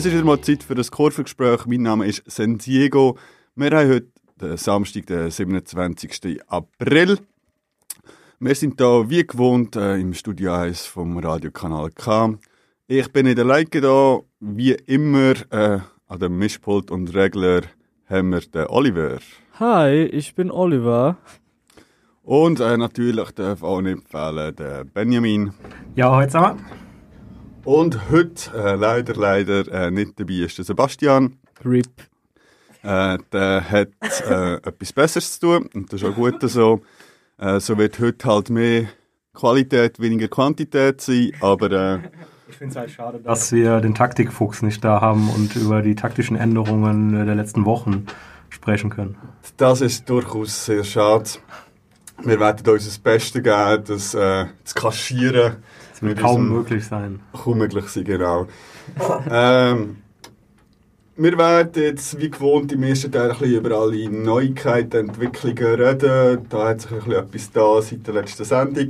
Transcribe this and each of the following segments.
Es ist wieder mal Zeit für das Kurvengespräch. Mein Name ist San Diego. Wir haben heute den Samstag, den 27. April. Wir sind hier wie gewohnt äh, im Studio 1 vom Radiokanal K. Ich bin in der Leiche da, wie immer äh, an dem Mischpult und Regler haben wir den Oliver. Hi, ich bin Oliver. Und äh, natürlich darf auch nicht fehlen der Benjamin. Ja, heute zusammen. Und heute äh, leider, leider äh, nicht dabei ist der Sebastian. RIP. Äh, der hat äh, etwas Besseres zu tun und das ist auch gut so. Äh, so wird heute halt mehr Qualität, weniger Quantität sein, aber äh, Ich finde es halt schade, dass wir den Taktikfuchs nicht da haben und über die taktischen Änderungen der letzten Wochen sprechen können. das ist durchaus sehr schade. Wir werden uns das Beste geben, das äh, zu kaschieren. Das wird kaum möglich sein. Kaum möglich sein, genau. ähm, wir werden jetzt wie gewohnt im ersten Teil ein bisschen über alle Neuigkeiten, Entwicklungen reden. Da hat sich ein bisschen etwas da seit der letzten Sendung.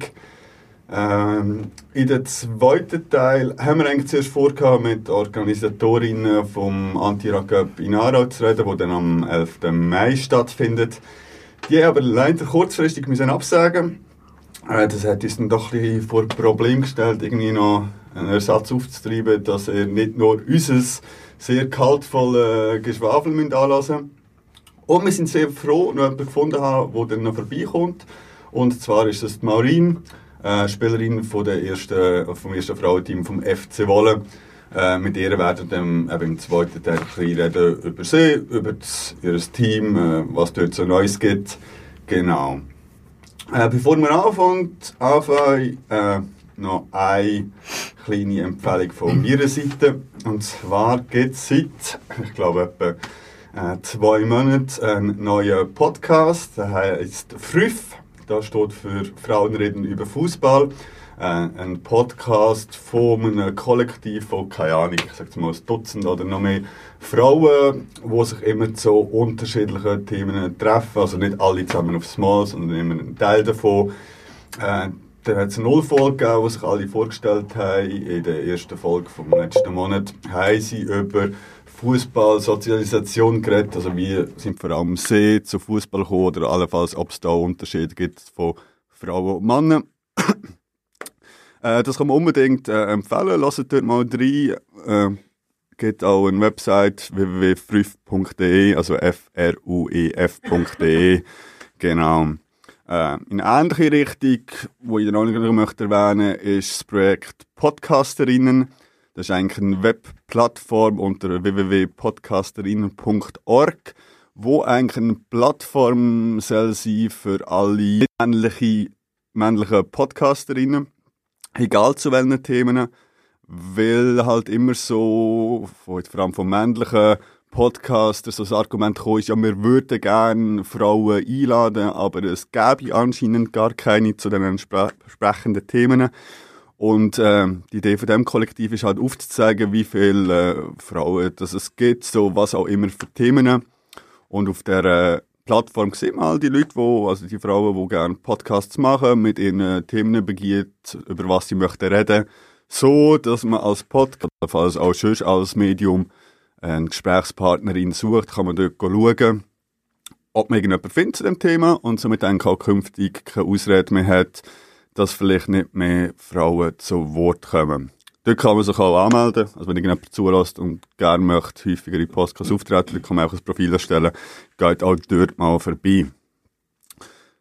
Ähm, in dem zweiten Teil haben wir eigentlich zuerst vorgehabt, mit Organisatorinnen vom Anti-Rock-Cup in Aarau zu reden, der dann am 11. Mai stattfindet. Die haben aber leider kurzfristig müssen absagen Das hat uns dann doch ein bisschen vor Problem gestellt, irgendwie noch einen Ersatz aufzutreiben, dass er nicht nur unser sehr kaltvolles Geschwafel müsst anlassen Und wir sind sehr froh, noch jemanden gefunden haben, der dann noch vorbeikommt. Und zwar ist es die Maureen, äh, Spielerin von der ersten, vom ersten Frauenteam vom FC Wolle. Äh, mit ihr werden wir dann eben im zweiten Teil reden über sie, über das, ihr Team, äh, was dort so Neues gibt. Genau. Äh, bevor wir anfangen, anfangen äh, noch eine kleine Empfehlung von meiner Seite. Und zwar gibt es seit, ich glaube, etwa äh, zwei Monaten einen neuen Podcast. Der heißt Früff. Das steht für Frauen reden über Fußball. Äh, ein Podcast von einem Kollektiv von, keine Ahnung, ich sage mal ein Dutzend oder noch mehr Frauen, die sich immer zu unterschiedlichen Themen treffen. Also nicht alle zusammen aufs Mal, sondern immer ein Teil davon. Äh, dann hat es eine Nullfolge gegeben, die sich alle vorgestellt haben. In der ersten Folge vom letzten Monat haben sie über Fußball, Sozialisation geredet. Also wie sind vor allem sie zu Fußball gekommen oder allenfalls, ob es da Unterschiede gibt von Frauen und Männern. Äh, das kann man unbedingt äh, empfehlen. Lasst dort mal rein. Äh, gibt auch eine Website www.früff.de, also f-r-u-e-f.de. genau. Äh, in ähnliche Richtung, wo ich noch noch möchte erwähnen ist das Projekt Podcasterinnen. Das ist eigentlich eine Webplattform unter www.podcasterinnen.org, wo eigentlich eine Plattform soll sein für alle männliche, männliche Podcasterinnen, egal zu welchen Themen, weil halt immer so, vor allem von männlichen Podcasters, so das Argument gekommen ist, ja, wir würden gerne Frauen einladen, aber es gäbe anscheinend gar keine zu den entspre- entsprechenden Themen. Und äh, die Idee von dem Kollektiv ist halt aufzuzeigen, wie viele äh, Frauen das es gibt, so was auch immer für Themen. Und auf der äh, Plattform wir all die Leute, wo, also die Frauen, die gerne Podcasts machen, mit ihren äh, Themen begiert, über was sie möchten reden, so, dass man als Podcast, also auch sonst als Medium, eine Gesprächspartnerin sucht, kann man dort schauen, ob man irgendjemanden findet zu dem Thema und somit dann auch künftig keine Ausrede mehr hat, dass vielleicht nicht mehr Frauen zu Wort kommen. Dort kann man sich auch anmelden. Also wenn irgendjemand zulässt und gerne möchte, häufiger in Podcasts auftreten, kann man auch ein Profil erstellen. Geht auch dort mal vorbei.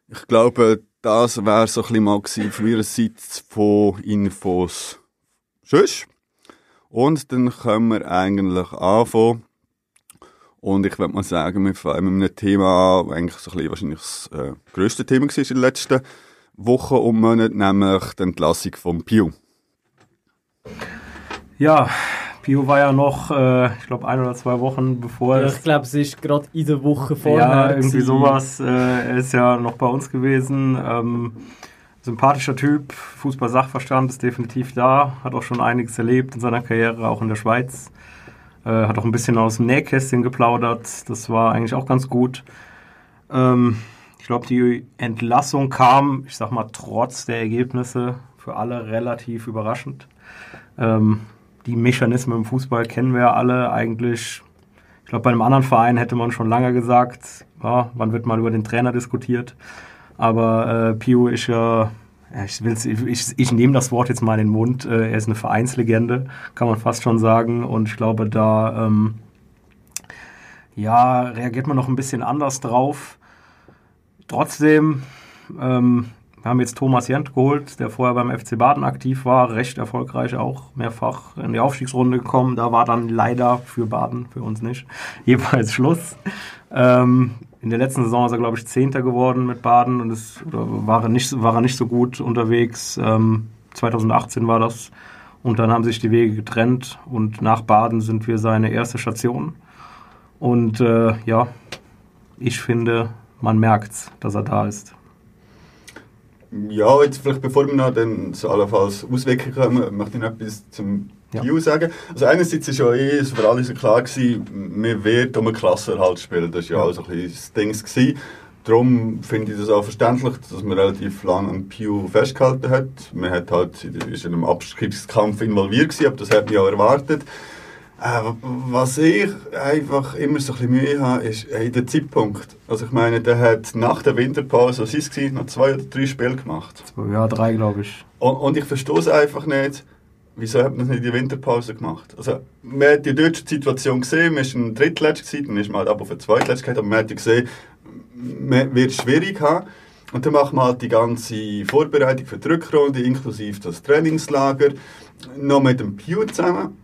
Ich glaube, das wäre so ein bisschen mal von meiner Seite von Infos. Tschüss. Und dann können wir eigentlich anfangen. Und ich würde mal sagen, wir fangen mit einem Thema an, das eigentlich so ein bisschen wahrscheinlich das äh, grösste Thema war in den letzten Wochen und Monaten, nämlich die Entlassung von Pew. Ja, Pio war ja noch, äh, ich glaube, ein oder zwei Wochen bevor Ja, ich glaube, es ist gerade in der Woche vorher. Ja, irgendwie sowas. Äh, er ist ja noch bei uns gewesen. Ähm, sympathischer Typ, Fußball-Sachverstand ist definitiv da, hat auch schon einiges erlebt in seiner Karriere, auch in der Schweiz. Äh, hat auch ein bisschen aus dem Nähkästchen geplaudert, das war eigentlich auch ganz gut. Ähm, ich glaube, die Entlassung kam, ich sag mal, trotz der Ergebnisse für alle relativ überraschend. Ähm, die Mechanismen im Fußball kennen wir ja alle eigentlich. Ich glaube, bei einem anderen Verein hätte man schon lange gesagt, ja, wann wird mal über den Trainer diskutiert. Aber äh, Pio ist ja, ich, will's, ich, ich nehme das Wort jetzt mal in den Mund, äh, er ist eine Vereinslegende, kann man fast schon sagen. Und ich glaube, da ähm, ja, reagiert man noch ein bisschen anders drauf. Trotzdem, ähm, wir haben jetzt Thomas Jent geholt, der vorher beim FC Baden aktiv war, recht erfolgreich auch, mehrfach in die Aufstiegsrunde gekommen. Da war dann leider für Baden, für uns nicht, jeweils Schluss. Ähm, in der letzten Saison ist er, glaube ich, Zehnter geworden mit Baden und es war er nicht, war er nicht so gut unterwegs. Ähm, 2018 war das. Und dann haben sich die Wege getrennt und nach Baden sind wir seine erste Station. Und äh, ja, ich finde, man merkt, dass er da ist. Ja, jetzt vielleicht bevor wir noch dann so allenfalls Auswirkungen kommen, möchte ich noch etwas zum Ja. Sagen. Also einerseits ist ja eh es für alle so klar gewesen, wir werden um einen Klassenerhalt spielen. Das war ja Ja. auch so ein bisschen das Ding. Gewesen. Darum finde ich das auch verständlich, dass man relativ lange an Pio festgehalten hat. Man hat halt, ist in einem Abstiegskampf involviert gewesen, aber das hat man ja erwartet. Äh, was ich einfach immer so ein bisschen Mühe habe, ist hey, der Zeitpunkt. Also ich meine, der hat nach der Winterpause, was ist es, noch zwei oder drei Spiele gemacht. Ja, drei, glaube ich. Und, und ich verstehe es einfach nicht, wieso hat man das nicht in die Winterpause gemacht? Also, man hat die deutsche Situation gesehen, man war ein Drittletzt, gewesen, dann ist man halt ab auf Zweitletzt gehabt, aber man hat ja gesehen, man wird es schwierig haben. Und dann macht man halt die ganze Vorbereitung für die Rückrunde, inklusive das Trainingslager, noch mit dem Pew zusammen.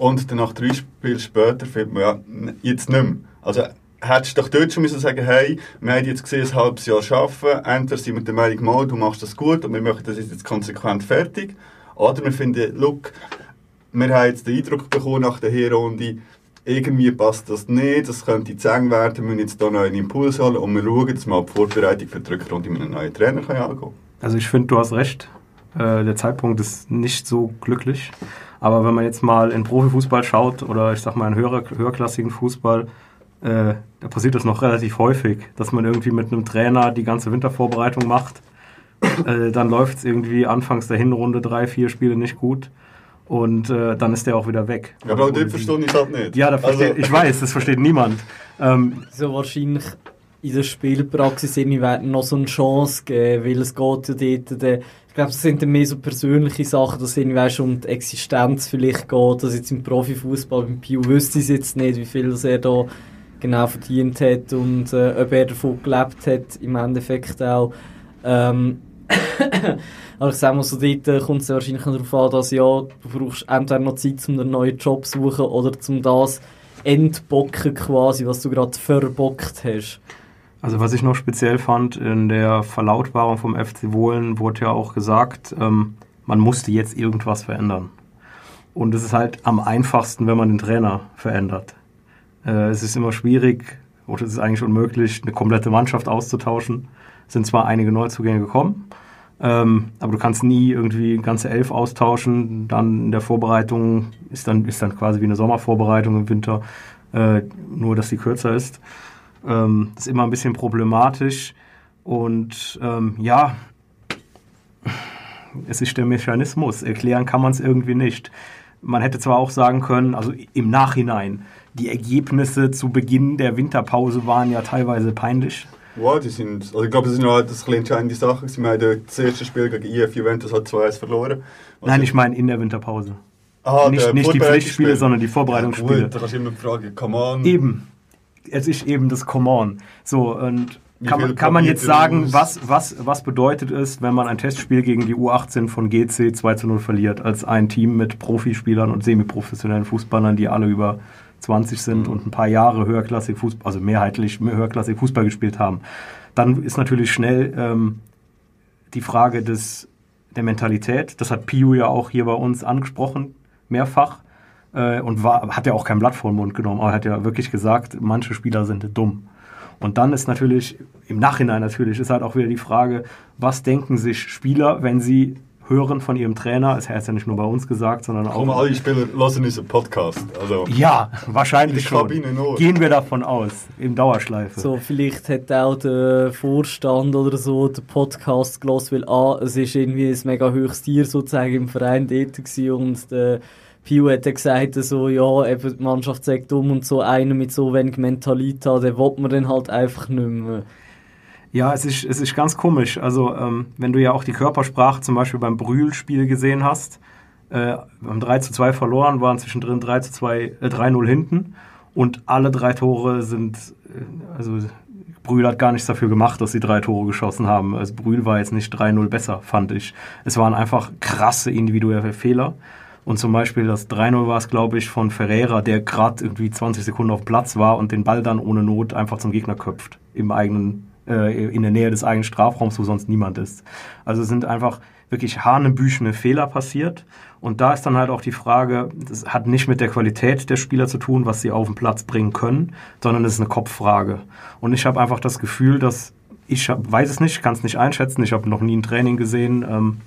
Und dann nach drei Spielen später findet man ja, jetzt nicht mehr. Also, hättest du doch dort schon müssen sagen, hey, wir haben jetzt gesehen, ein halbes Jahr arbeiten, entweder sind wir der Meinung, mal, du machst das gut und wir möchten das jetzt konsequent fertig. Oder wir finden, look, wir haben jetzt den Eindruck bekommen nach der Hinrunde, irgendwie passt das nicht, das könnte zu eng werden, wir müssen jetzt hier noch einen Impuls holen und wir schauen jetzt mal die Vorbereitung für die Rückrunde mit einem neuen Trainer können angehen Also ich finde, du hast recht. Äh, der Zeitpunkt ist nicht so glücklich. Aber wenn man jetzt mal in Profifußball schaut oder ich sag mal in höher, höherklassigen Fußball, äh, da passiert das noch relativ häufig, dass man irgendwie mit einem Trainer die ganze Wintervorbereitung macht. Äh, dann läuft es irgendwie anfangs der Hinrunde drei, vier Spiele nicht gut. Und äh, dann ist der auch wieder weg. Ja, aber auch Oder dort sie. verstehe ich halt nicht. Ja, Also- ich weiß, das versteht niemand. Ähm, so wahrscheinlich in der Spielpraxis irgendwie werden noch so eine Chance geben, weil es geht ja dort, der, ich glaube, es sind dann mehr so persönliche Sachen, dass es irgendwie weißt, um die Existenz vielleicht geht, dass jetzt im Profifußball beim Pio wüsste ich jetzt nicht, wie viel das er da genau verdient hat und äh, ob er davon gelebt hat, im Endeffekt auch. Ähm, aber ich sag mal so, dort äh, kommt es wahrscheinlich darauf an, dass ja, du brauchst entweder noch Zeit, um einen neuen Job zu suchen oder zum das entbocken quasi, was du gerade verbockt hast. Also was ich noch speziell fand, in der Verlautbarung vom FC Wohlen wurde ja auch gesagt, ähm, man musste jetzt irgendwas verändern. Und es ist halt am einfachsten, wenn man den Trainer verändert. Äh, es ist immer schwierig, oder es ist eigentlich unmöglich, eine komplette Mannschaft auszutauschen. Es sind zwar einige Neuzugänge gekommen, ähm, aber du kannst nie irgendwie ganze Elf austauschen. Dann in der Vorbereitung ist dann, ist dann quasi wie eine Sommervorbereitung im Winter, äh, nur dass sie kürzer ist. Ähm, das ist immer ein bisschen problematisch. Und ähm, ja, es ist der Mechanismus. Erklären kann man es irgendwie nicht. Man hätte zwar auch sagen können, also im Nachhinein, die Ergebnisse zu Beginn der Winterpause waren ja teilweise peinlich. Ja, die sind, also ich glaube, das sind noch das eine entscheidende Sache. Sie haben das erste Spiel gegen IF Juventus hat 2-1 verloren. Was Nein, ich meine in der Winterpause. Aha, nicht der nicht die. Pflichtspiele, sondern die Vorbereitungsspiele. Ja, gut, da kannst du immer fragen, come on. Eben. Es ist eben das Come on. So, und kann, kann man jetzt sagen, was, was, was bedeutet es, wenn man ein Testspiel gegen die U18 von GC 2 zu 0 verliert, als ein Team mit Profispielern und semiprofessionellen Fußballern, die alle über 20 sind Mhm. und ein paar Jahre höherklassig Fußball, also mehrheitlich mehr höherklassig Fußball gespielt haben. Dann ist natürlich schnell ähm, die Frage des, der Mentalität. Das hat Piu ja auch hier bei uns angesprochen, mehrfach. Äh, und war, hat ja auch kein Blatt vor den Mund genommen, aber hat ja wirklich gesagt, manche Spieler sind dumm. Und dann ist natürlich, im Nachhinein natürlich, ist halt auch wieder die Frage, was denken sich Spieler, wenn sie hören von ihrem Trainer, es hat ja nicht nur bei uns gesagt, sondern auch... Komm, alle Spieler hören unseren Podcast. Also, Ja, wahrscheinlich schon. Kabine nur. Gehen wir davon aus, im Dauerschleife. So, vielleicht hat auch der Vorstand oder so den Podcast gelesen, weil A, es ist irgendwie ein mega hohes Tier sozusagen im Verein dort und der Pio hat dann gesagt, so, ja, eben die Mannschaft sagt um und so einer mit so wenig Mentalität, den will man dann halt einfach nicht mehr. Ja, es ist, es ist ganz komisch. Also, ähm, wenn du ja auch die Körpersprache zum Beispiel beim Brühl-Spiel gesehen hast, äh, haben 3 zu 2 verloren, waren zwischendrin 3 zu 2, äh, 3-0 hinten und alle drei Tore sind, äh, also Brühl hat gar nichts dafür gemacht, dass sie drei Tore geschossen haben. Also Brühl war jetzt nicht 3-0 besser, fand ich. Es waren einfach krasse individuelle Fehler. Und zum Beispiel das 3-0 war es, glaube ich, von Ferreira, der gerade irgendwie 20 Sekunden auf Platz war und den Ball dann ohne Not einfach zum Gegner köpft. Im eigenen, äh, in der Nähe des eigenen Strafraums, wo sonst niemand ist. Also sind einfach wirklich hanebüchene Fehler passiert. Und da ist dann halt auch die Frage, das hat nicht mit der Qualität der Spieler zu tun, was sie auf den Platz bringen können, sondern es ist eine Kopffrage. Und ich habe einfach das Gefühl, dass ich hab, weiß es nicht, kann es nicht einschätzen. Ich habe noch nie ein Training gesehen. Ähm,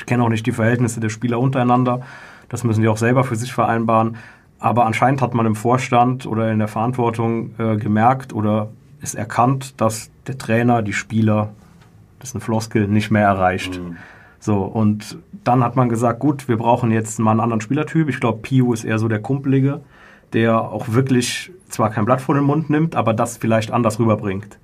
ich kenne auch nicht die Verhältnisse der Spieler untereinander. Das müssen die auch selber für sich vereinbaren. Aber anscheinend hat man im Vorstand oder in der Verantwortung äh, gemerkt oder ist erkannt, dass der Trainer die Spieler, das ist eine Floskel, nicht mehr erreicht. So, und dann hat man gesagt, gut, wir brauchen jetzt mal einen anderen Spielertyp. Ich glaube, Pio ist eher so der Kumpelige, der auch wirklich zwar kein Blatt vor den Mund nimmt, aber das vielleicht anders rüberbringt.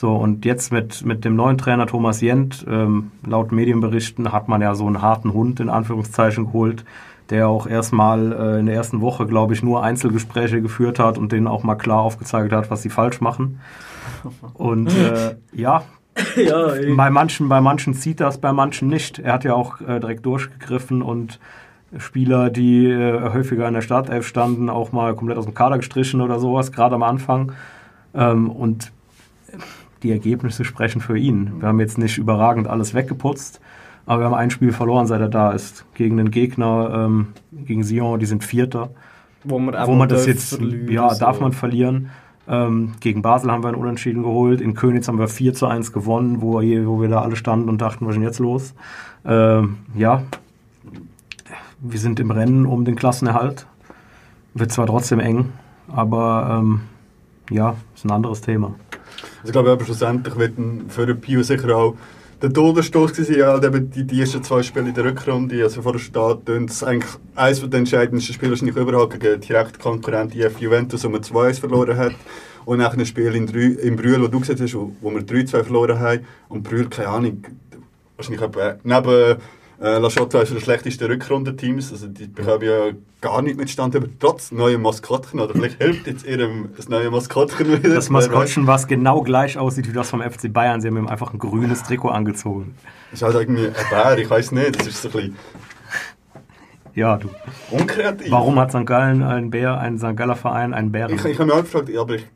So, und jetzt mit, mit dem neuen Trainer Thomas Jent, ähm, laut Medienberichten, hat man ja so einen harten Hund in Anführungszeichen geholt, der auch erstmal äh, in der ersten Woche, glaube ich, nur Einzelgespräche geführt hat und denen auch mal klar aufgezeigt hat, was sie falsch machen. Und äh, ja, ja, bei manchen, bei manchen zieht das, bei manchen nicht. Er hat ja auch äh, direkt durchgegriffen und Spieler, die äh, häufiger in der Startelf standen, auch mal komplett aus dem Kader gestrichen oder sowas, gerade am Anfang. Ähm, und die Ergebnisse sprechen für ihn. Wir haben jetzt nicht überragend alles weggeputzt, aber wir haben ein Spiel verloren, seit er da ist. Gegen den Gegner, ähm, gegen Sion, die sind Vierter. wo man, Wo man das jetzt, verlieren, ja, so. darf man verlieren. Ähm, gegen Basel haben wir einen Unentschieden geholt. In Königs haben wir 4 zu 1 gewonnen, wo, wir- wo wir da alle standen und dachten, was ist denn jetzt los? Ähm, ja, wir sind im Rennen um den Klassenerhalt. Wird zwar trotzdem eng, aber ähm, ja, ist ein anderes Thema. Also ich glaube, schlussendlich wird für den Pio sicher auch der Todesstoß gewesen, ja, eben die, die ersten zwei Spiele in der Rückrunde, also vor der Stadt, und das eigentlich eines der entscheidendsten Spiele wahrscheinlich überhaupt gegen direkt Konkurrent IF Juventus, wo man 2-1 verloren hat. Und nach einem Spiel in, Drü in Brühl, wo du gesagt hast, wo, wo wir 3-2 verloren haben. Und Brühl, keine Ahnung, wahrscheinlich etwa neben äh, La Chotte eines der schlechtesten Rückrundenteams. Also die bekommen ja gar nicht mit Stand, aber trotz neuem Maskottchen. Oder vielleicht hilft jetzt ihrem das neue Maskottchen wieder. Das Maskottchen, was genau gleich aussieht wie das vom FC Bayern, sie haben ihm einfach ein grünes Trikot angezogen. Das ist halt irgendwie ein Bär, ich weiß nicht. Das ist so ein bisschen Ja, du. unkreativ. Warum hat St. Gallen einen Bär, einen St. Galler Verein, einen Bären? Ich, ich habe mich auch gefragt, ja, aber ich,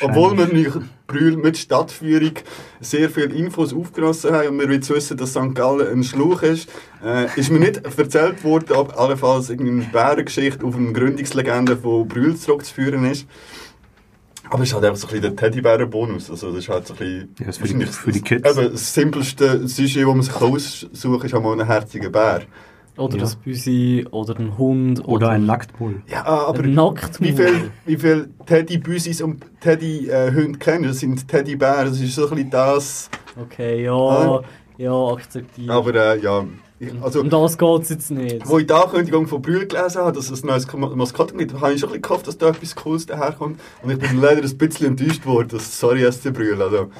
obwohl wir nicht Brühl mit Stadtführung sehr viele Infos aufgelassen haben und wir jetzt wissen, dass St. Gallen ein Schluch ist, äh, ist mir nicht erzählt worden, ob allenfalls irgendeine Bärengeschichte auf eine Gründungslegende von Brühl zurückzuführen ist. Aber es ist halt einfach so ein bisschen der Teddybären-Bonus. Also das ist halt so ein bisschen... Ja, ist für die- für die Kids. Eben, das simpelste Sujet, das man sich aussuchen kann, ist einmal ein herziger Bär. Oder Ja. das Büsi, oder ein Hund. Oder ein Nacktbull. Ja, aber Ein Nacktmull. wie viel, wie viel Teddy-Büsis und Teddy-Hunde kennen? Das sind Teddybären, das ist so ein bisschen das... Okay, ja, Ah. ja, akzeptiert. Aber äh, ja, ich, also... um das geht es jetzt nicht. Wo ich die Ankündigung von Brühl gelesen habe, dass es ein neues Maskottchen gibt, habe ich schon ein bisschen gehofft, dass da etwas Cooles daherkommt. Und ich bin leider ein bisschen enttäuscht worden. Sorry, SC Brühl. Also,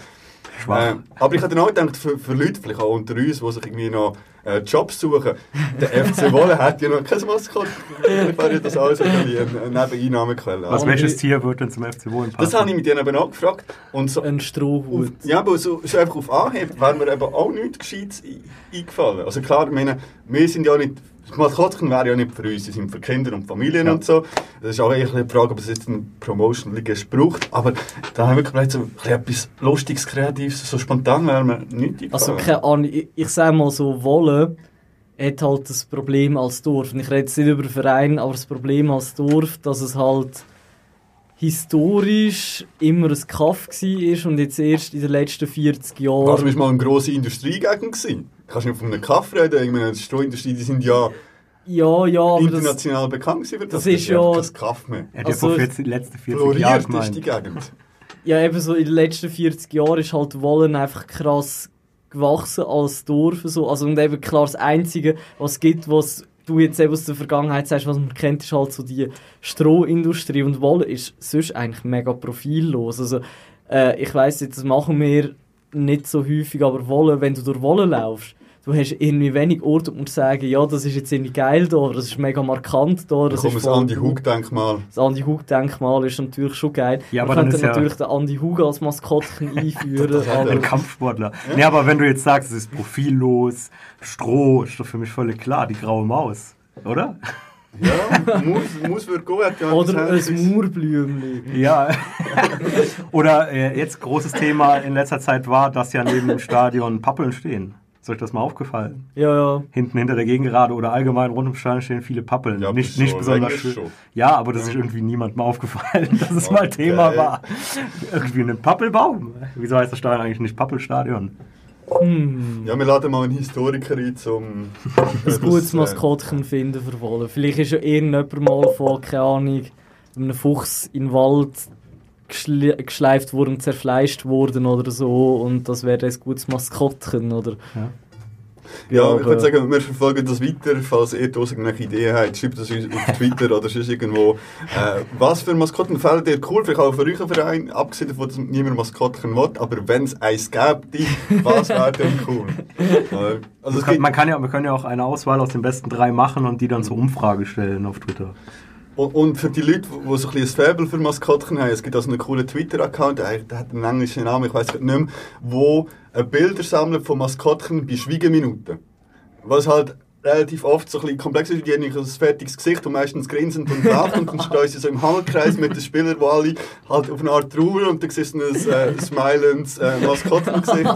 Schwach. äh, aber ich habe dann auch gedacht, für, für Leute, vielleicht auch unter uns, die sich irgendwie noch äh, Jobs suchen, der FC Wolle hat ja noch kein Maskottchen. Ich wäre das alles ein bisschen eine eine Nebeneinnahmequelle. Was, Also, welches Tier wird denn zum FC Wohlen passen? das habe ich mit denen eben auch gefragt. Und so, Ein auf, Strohhut. ja, aber so, so einfach auf Anhieb wäre mir eben auch nichts Gescheites ein- eingefallen. Also klar, ich meine, wir sind ja nicht, Maskottchen wäre ja nicht für uns, sie sind für Kinder und Familien Ja. und so. Das ist auch eher die Frage, ob es jetzt ein Promotion-Liga braucht. Aber da haben wir vielleicht so etwas Lustiges, Kreatives, so spontan wäre mir nicht Also keine Ahnung, ich, ich sage mal so, Wolle hat halt das Problem als Dorf. Und ich rede jetzt nicht über Verein, aber das Problem als Dorf, dass es halt historisch immer ein Kaff war und jetzt erst in den letzten 40 Kaff Jahren... war mal eine grosse Industriegegend. gewesen. Kannst du nicht von einem Kaff reden? Ich meine, die Strohindustrie, die sind ja Ja, ja, aber das, international bekannt gewesen für das. das ist ja- kein Kaff mehr. Er hat Also, ja vor 40, letzten 40 Jahren ist die gemeint. Gegend. ja, eben so in den letzten 40 Jahren ist halt Wollen einfach krass gewachsen als Dorf. So. Also, und eben klar, das Einzige, was es gibt, was du jetzt eben aus der Vergangenheit sagst, was man kennt, ist halt so die Strohindustrie. Und Wollen ist sonst eigentlich mega profillos. Also, äh, ich weiss jetzt, das machen wir nicht so häufig, aber Wollen, wenn du durch Wollen laufst, du hast irgendwie wenig Orte, um zu sagen, ja, das ist jetzt irgendwie geil da, oder das ist mega markant da. Da Das kommt ist das voll Andi cool. Hug-Denkmal. Das Andi Hug-Denkmal ist natürlich schon geil. Ja, Man aber dann könnte ist ja- natürlich den Andi Hug als Maskottchen einführen. Das aber Ein Kampfsportler. Nee, aber wenn du jetzt sagst, es ist profillos, Stroh, ist doch für mich völlig klar, die graue Maus. Oder? Ja, muss, muss wird gehen. hat ja oder ein. Murblümli. Ja. Oder äh, jetzt großes Thema in letzter Zeit war, dass ja neben dem Stadion Pappeln stehen. Ist euch das mal aufgefallen? Ja, ja. Hinten hinter der Gegengerade oder allgemein rund ums Stadion stehen viele Pappeln. Ja, nicht so nicht besonders schön. Ja, aber das ist irgendwie niemandem aufgefallen, dass es mal Thema Okay. war. Irgendwie ein Pappelbaum. Wieso heißt das Stadion eigentlich nicht Pappelstadion? Hm. Ja, wir laden mal einen Historiker ein, zum... Ein gutes Maskottchen finden für Wolle. Vielleicht ist ja irgendjemand mal von, keine Ahnung, einem Fuchs in den Wald geschleift worden und zerfleischt worden oder so. Und das wäre ein gutes Maskottchen, oder? Ja, aber- ich würde sagen, wir verfolgen das weiter. Falls ihr da irgendwelche Ideen habt, schreibt das uns auf Twitter oder sonst irgendwo. Äh, was für Maskottchen fällt dir cool? Vielleicht auch für euch einen Verein, abgesehen davon, dass niemand Maskottchen will. Aber wenn es eins gäbe, was wäre denn cool? Äh, also es Kann, man kann ja, wir können ja auch eine Auswahl aus den besten drei machen und die dann zur Umfrage stellen auf Twitter. Und, und für die Leute, die so ein bisschen ein Faible für Maskottchen haben, es gibt also einen coolen Twitter-Account, der hat einen englischen Namen, ich weiß nicht mehr, wo Bilder sammelt von Maskottchen bei Schwiegeminuten. Was halt relativ oft so ein bisschen komplex ist, die haben ein fertiges Gesicht und meistens grinsend und lacht und dann stehen sie so im Halbkreis mit den Spielern, die alle halt auf eine Art trauern und dann siehst du ein äh, smilendes äh, Maskottchen-Gesicht.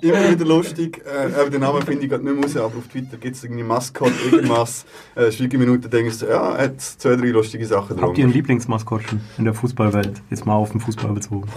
Immer wieder lustig. Äh, aber den Namen finde ich gerade nicht mehr raus, aber auf Twitter gibt es irgendwie Maskott, irgendwas. Äh, Schwiegeminuten denkst du, ja, hat zwei, drei lustige Sachen Habt ihr ein drum. Lieblingsmaskottchen in der Fußballwelt? Jetzt mal auf den Fußball bezogen.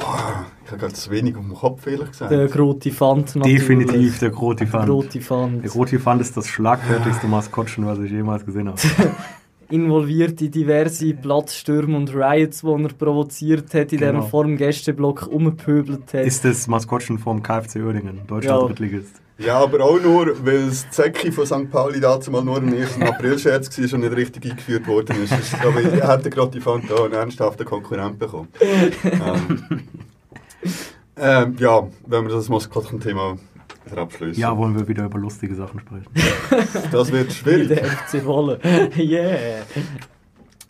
Ich habe gerade zu wenig auf dem Kopf, ehrlich gesagt. Der Grote Fand natürlich. Definitiv der Grotifant. Grote Fand. Der Grotifant ist das schlagfertigste Maskottchen, was ich jemals gesehen habe. Involviert in diverse Platzstürme und Riots, die er provoziert hat, indem Genau. er vor dem Gästeblock umgepöbelt hat. Ist das Maskottchen vom KFC Uerdingen, Deutschland Ja. Drittligist. Ja, aber auch nur, weil das Zecki von St. Pauli dazu mal nur ein 1. April-Scherz war und nicht richtig eingeführt worden ist. Ich glaube, er hätte gerade die Fanta einen ernsthaften Konkurrent bekommen. ähm, ähm, ja, wenn wir das Maskottchen-Thema abschließen. Ja, wollen wir wieder über lustige Sachen sprechen. Das wird schwierig. der FC Wolle. yeah.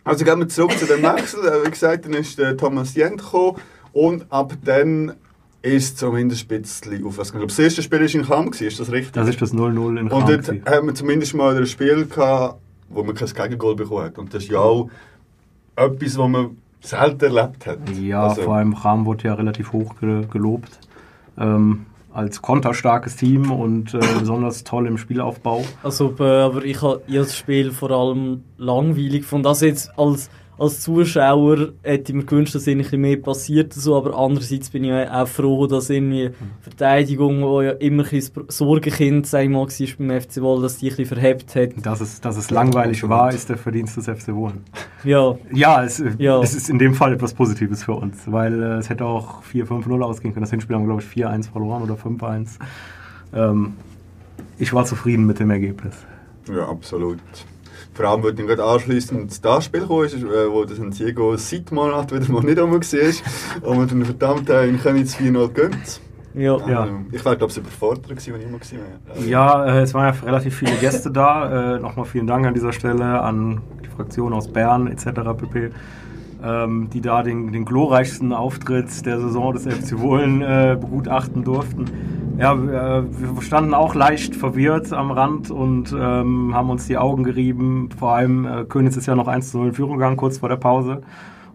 Also gehen wir zurück zu dem Wechsel. Äh, Wie gesagt, dann ist der Thomas Jent gekommen und ab dann ist zumindest ein bisschen auf was gegangen. Das erste Spiel war in Cham, gewesen, ist das richtig? Das ist das 0-0 in Und Cham. dort gewesen. haben wir zumindest mal ein Spiel gehabt, wo man kein Gegengol bekommen hat. Und das ist ja auch etwas, was man selten erlebt hat. Ja, Also, vor allem Cham wurde ja relativ hoch ge gelobt. Ähm, als konterstarkes Team und äh, besonders toll im Spielaufbau. Also, äh, aber ich habe das Spiel vor allem langweilig gefunden. Also jetzt als, als Zuschauer hätte ich mir gewünscht, dass irgendwie mehr passiert. So, aber andererseits bin ich auch froh, dass irgendwie Verteidigung, die ja immer ein Sorgenkind ich mal, war beim FC Wohl, dass die ein bisschen verhebt hat. Dass es, dass es langweilig war, ist der Verdienst des FC Wohlen. Ja, Ja, es, Ja. es ist in dem Fall etwas Positives für uns, weil äh, es hätte auch 4-5-0 ausgehen können. Das Hinspiel haben wir, glaube ich, 4-1 verloren oder 5-1. Ähm, ich war zufrieden mit dem Ergebnis. Ja, absolut. Vor allem, weil dann gerade anschliessend das Spiel kam, ist, äh, wo der Santiago seit Monaten wieder mal nicht einmal war. und wir dann verdammt haben, in Königs 4-0 gönnt. ja. Ja. Ähm, Ich wäre, glaube ich, überfordert gewesen, wenn ich immer gewesen wäre. Ja, äh, es waren ja relativ viele Gäste da. Äh, Nochmal vielen Dank an dieser Stelle an die Fraktion aus Bern etc. pp. Ähm, die da den, den glorreichsten Auftritt der Saison des FC Wohlen äh, begutachten durften. Ja, wir standen auch leicht verwirrt am Rand und ähm, haben uns die Augen gerieben. Vor allem äh, Königs ist ja noch 1 zu 0 in Führung gegangen, kurz vor der Pause.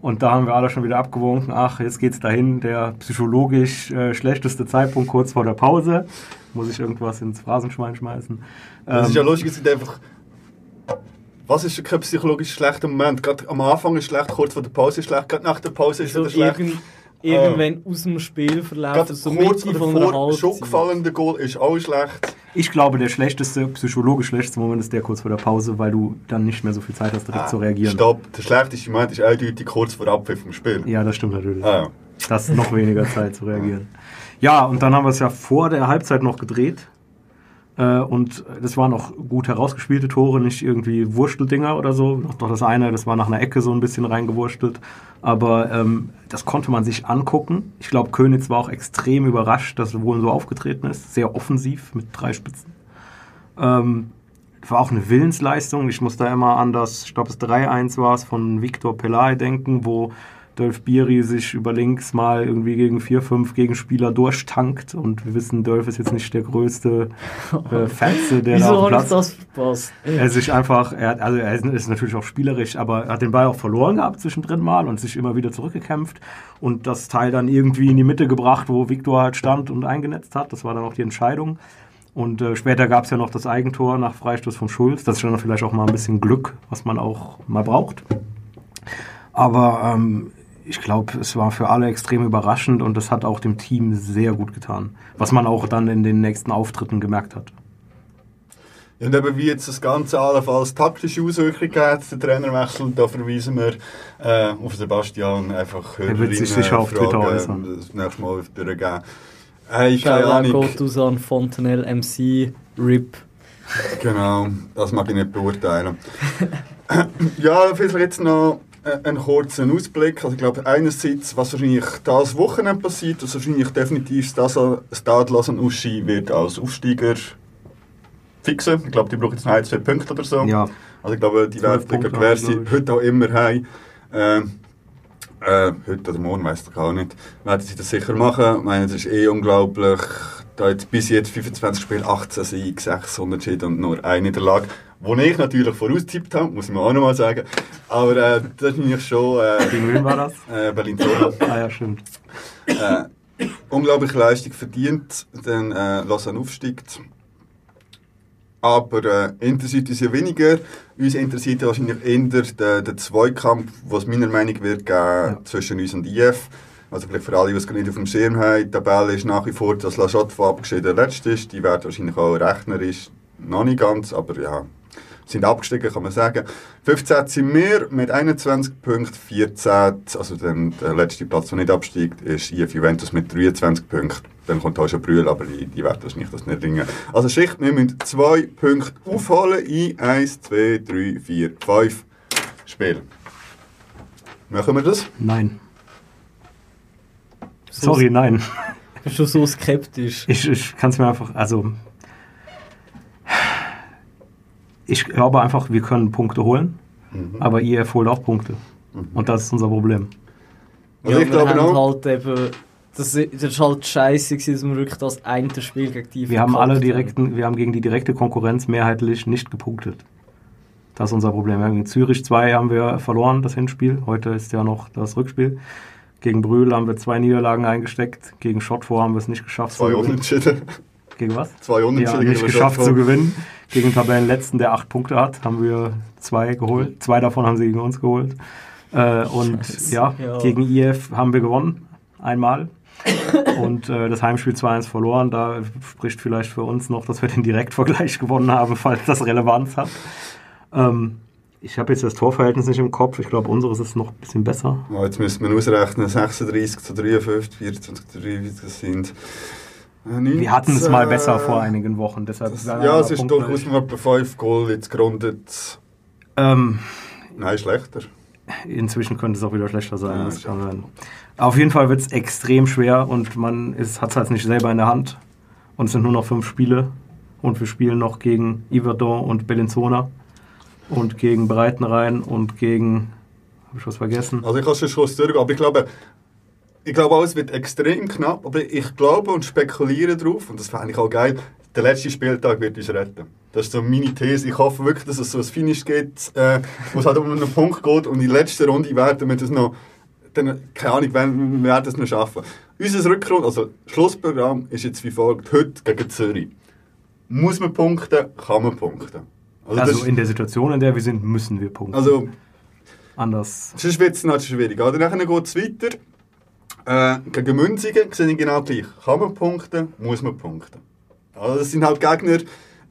Und da haben wir alle schon wieder abgewunken, ach, jetzt geht's dahin, der psychologisch äh, schlechteste Zeitpunkt kurz vor der Pause. Muss ich irgendwas ins Phrasenschwein schmeißen. Das ist Ähm, ja lustig, es sind einfach Was ist kein psychologisch schlechter Moment? Gerade am Anfang ist schlecht, kurz vor der Pause ist schlecht, gerade nach der Pause ist So wieder schlecht. Irgend, irgendwann aus dem Spiel verläuft, so kurz Mitte oder von einer vor schon gefallene Goal ist auch schlecht. Ich glaube, der schlechteste, psychologisch schlechteste Moment ist der kurz vor der Pause, weil du dann nicht mehr so viel Zeit hast, direkt zu reagieren. Ah, Stopp, der schlechteste Moment ist eindeutig kurz vor Abpfiff vom Spiel. Ja, das stimmt natürlich. Ah, ja. Das ist noch weniger Zeit zu reagieren. Ja, und dann haben wir es ja vor der Halbzeit noch gedreht. Äh, Und das waren auch gut herausgespielte Tore, nicht irgendwie Wursteldinger oder so. Noch das eine, das war nach einer Ecke so ein bisschen reingewurstelt. Aber ähm, das konnte man sich angucken. Ich glaube, Könitz war auch extrem überrascht, dass er wohl so aufgetreten ist. Sehr offensiv mit drei Spitzen. Ähm, war auch eine Willensleistung. Ich muss da immer an das, ich glaube, das 3-1 war es von Viktor Pelay denken, wo Dolph Biri sich über links mal irgendwie gegen vier, fünf Gegenspieler durchtankt. Und wir wissen, Dolph ist jetzt nicht der größte äh, Fetze, der da Wieso auf habe ich Platz das verpasst? er sich einfach, er hat, also er ist- ist natürlich auch spielerisch, aber er hat den Ball auch verloren gehabt zwischendrin mal und sich immer wieder zurückgekämpft und das Teil dann irgendwie in die Mitte gebracht, wo Viktor halt stand und eingenetzt hat. Das war dann auch die Entscheidung. Und äh, später gab es ja noch das Eigentor nach Freistoß von Schulz. Das ist dann vielleicht auch mal ein bisschen Glück, was man auch mal braucht. Aber ähm, ich glaube, es war für alle extrem überraschend und das hat auch dem Team sehr gut getan. Was man auch dann in den nächsten Auftritten gemerkt hat. Ja, Und eben wie jetzt das Ganze allenfalls taktische Auswirkungen hat, der Trainerwechsel, da verweisen wir äh, auf Sebastian einfach Er wird sich sicher auf Twitter äußern. das nächste Mal durchgeben. Hey, keine Ahnung. Shoutout aus an Fontenelle MC RIP. Genau, das mag ich nicht beurteilen. ja, vielleicht jetzt noch einen kurzen Ausblick. Also ich glaube, einerseits, was wahrscheinlich das Wochenende passiert, was wahrscheinlich definitiv das Stadlos und Uschi wird als Aufsteiger fixen. Ich glaube, die brauchen jetzt noch ein, zwei Punkte oder so. Ja, Also ich glaube, die werden quer haben sie, heute auch immer heim. Ähm, äh, heute oder morgen, weiss ich gar nicht. Werden sie das sicher machen. Ich meine, es ist eh unglaublich. Da jetzt bis jetzt 25 Spiele, 18 Siege, 6 Unentschieden und nur eine Niederlage. Wo ich natürlich voraustippt habe, muss man auch nochmal sagen. Aber äh, das ist eigentlich schon äh, wen war das? äh, Berlin-Zola. Ah ja, stimmt. äh, unglaubliche Leistung verdient, dann äh, Lausanne aufsteigt. Aber äh, interessiert uns ja weniger. Uns interessiert ja wahrscheinlich eher der, der Zweikampf, was meiner Meinung nach wird geben zwischen uns und IF. Also vielleicht für alle, die es nicht auf dem Schirm haben, die Tabelle ist nach wie vor, dass La Chotte von abgeschieden der letzte ist. Die werden wahrscheinlich auch rechnerisch noch nicht ganz, aber ja, sind abgestiegen, kann man sagen. 15 sind wir mit 21 Punkten, 14, also dann der letzte Platz, der nicht absteigt, ist IF Juventus mit 23 Punkten. Dann kommt auch schon Brühl, aber die, die werden wahrscheinlich das nicht ringen. Also Schicht, wir müssen zwei Punkte aufholen in 1, 2, 3, 4, 5 Spielen. Machen wir das? Nein. Sorry, nein. Bist du so skeptisch? Ich, ich kann es mir einfach, also. Ich glaube einfach, wir können Punkte holen, aber IF holt auch Punkte. Und das ist unser Problem. Also ja, ich wir glaube halt eben... Das, das ist halt scheiße, dass wir wirklich das eine Spiel gegen die Wir haben alle direkten, wir haben gegen die direkte Konkurrenz mehrheitlich nicht gepunktet. Das ist unser Problem. Gegen Zürich 2 haben wir verloren, das Hinspiel. Heute ist ja noch das Rückspiel. Gegen Brühl haben wir zwei Niederlagen eingesteckt. Gegen Schottfor haben wir es nicht geschafft zwei. Unentschieden. Gegen was? Zwei Ja, Unentschieden. nicht gegen geschafft zu gewinnen. Gegen den Tabellenletzten, der acht Punkte hat, haben wir zwei geholt. Zwei davon haben sie gegen uns geholt. Äh, und ja, Ja. gegen IF haben wir gewonnen. Einmal. und äh, das Heimspiel 2-1 verloren. Da spricht vielleicht für uns noch, dass wir den Direktvergleich gewonnen haben, falls das Relevanz hat. Ähm, ich habe jetzt das Torverhältnis nicht im Kopf. Ich glaube, unseres ist noch ein bisschen besser. Ja, jetzt müssen wir ausrechnen, 36 zu 53, 24 zu 43, das sind... äh, Wir hatten es mal 19, besser vor einigen Wochen. Deshalb Das, ja, es ist durchaus noch etwa 5 Goal jetzt gerundet. Ähm, Nein, schlechter. Inzwischen könnte es auch wieder schlechter sein. Ja, kann sein. Auf jeden Fall wird es extrem schwer und man hat es halt nicht selber in der Hand. Und es sind nur noch fünf Spiele. Und wir spielen noch gegen Yverdon und Bellinzona. Und gegen Breitenrhein und gegen. Habe ich was vergessen? Also ich kann schon Schluss durch, aber ich glaube, ich glaube auch, es wird extrem knapp, aber ich glaube und spekuliere darauf, und das fände ich auch geil, der letzte Spieltag wird uns retten. Das ist so meine These. Ich hoffe wirklich, dass es so ein Finish gibt, äh, wo es halt um einen Punkt geht und in der letzten Runde werden wir das noch, dann, keine Ahnung, wenn, wir werden das noch schaffen. Unser Rückrund, also Schlussprogramm ist jetzt wie folgt, heute gegen Zürich. Muss man punkten, kann man punkten. Also, Also in der Situation, in der wir sind, müssen wir punkten. also Anders. sonst wird es schwierig. Oder nachher geht es weiter. Äh, gegen Münzigen sehe ich genau gleich. Kann man punkten, muss man punkten. Also das sind halt Gegner,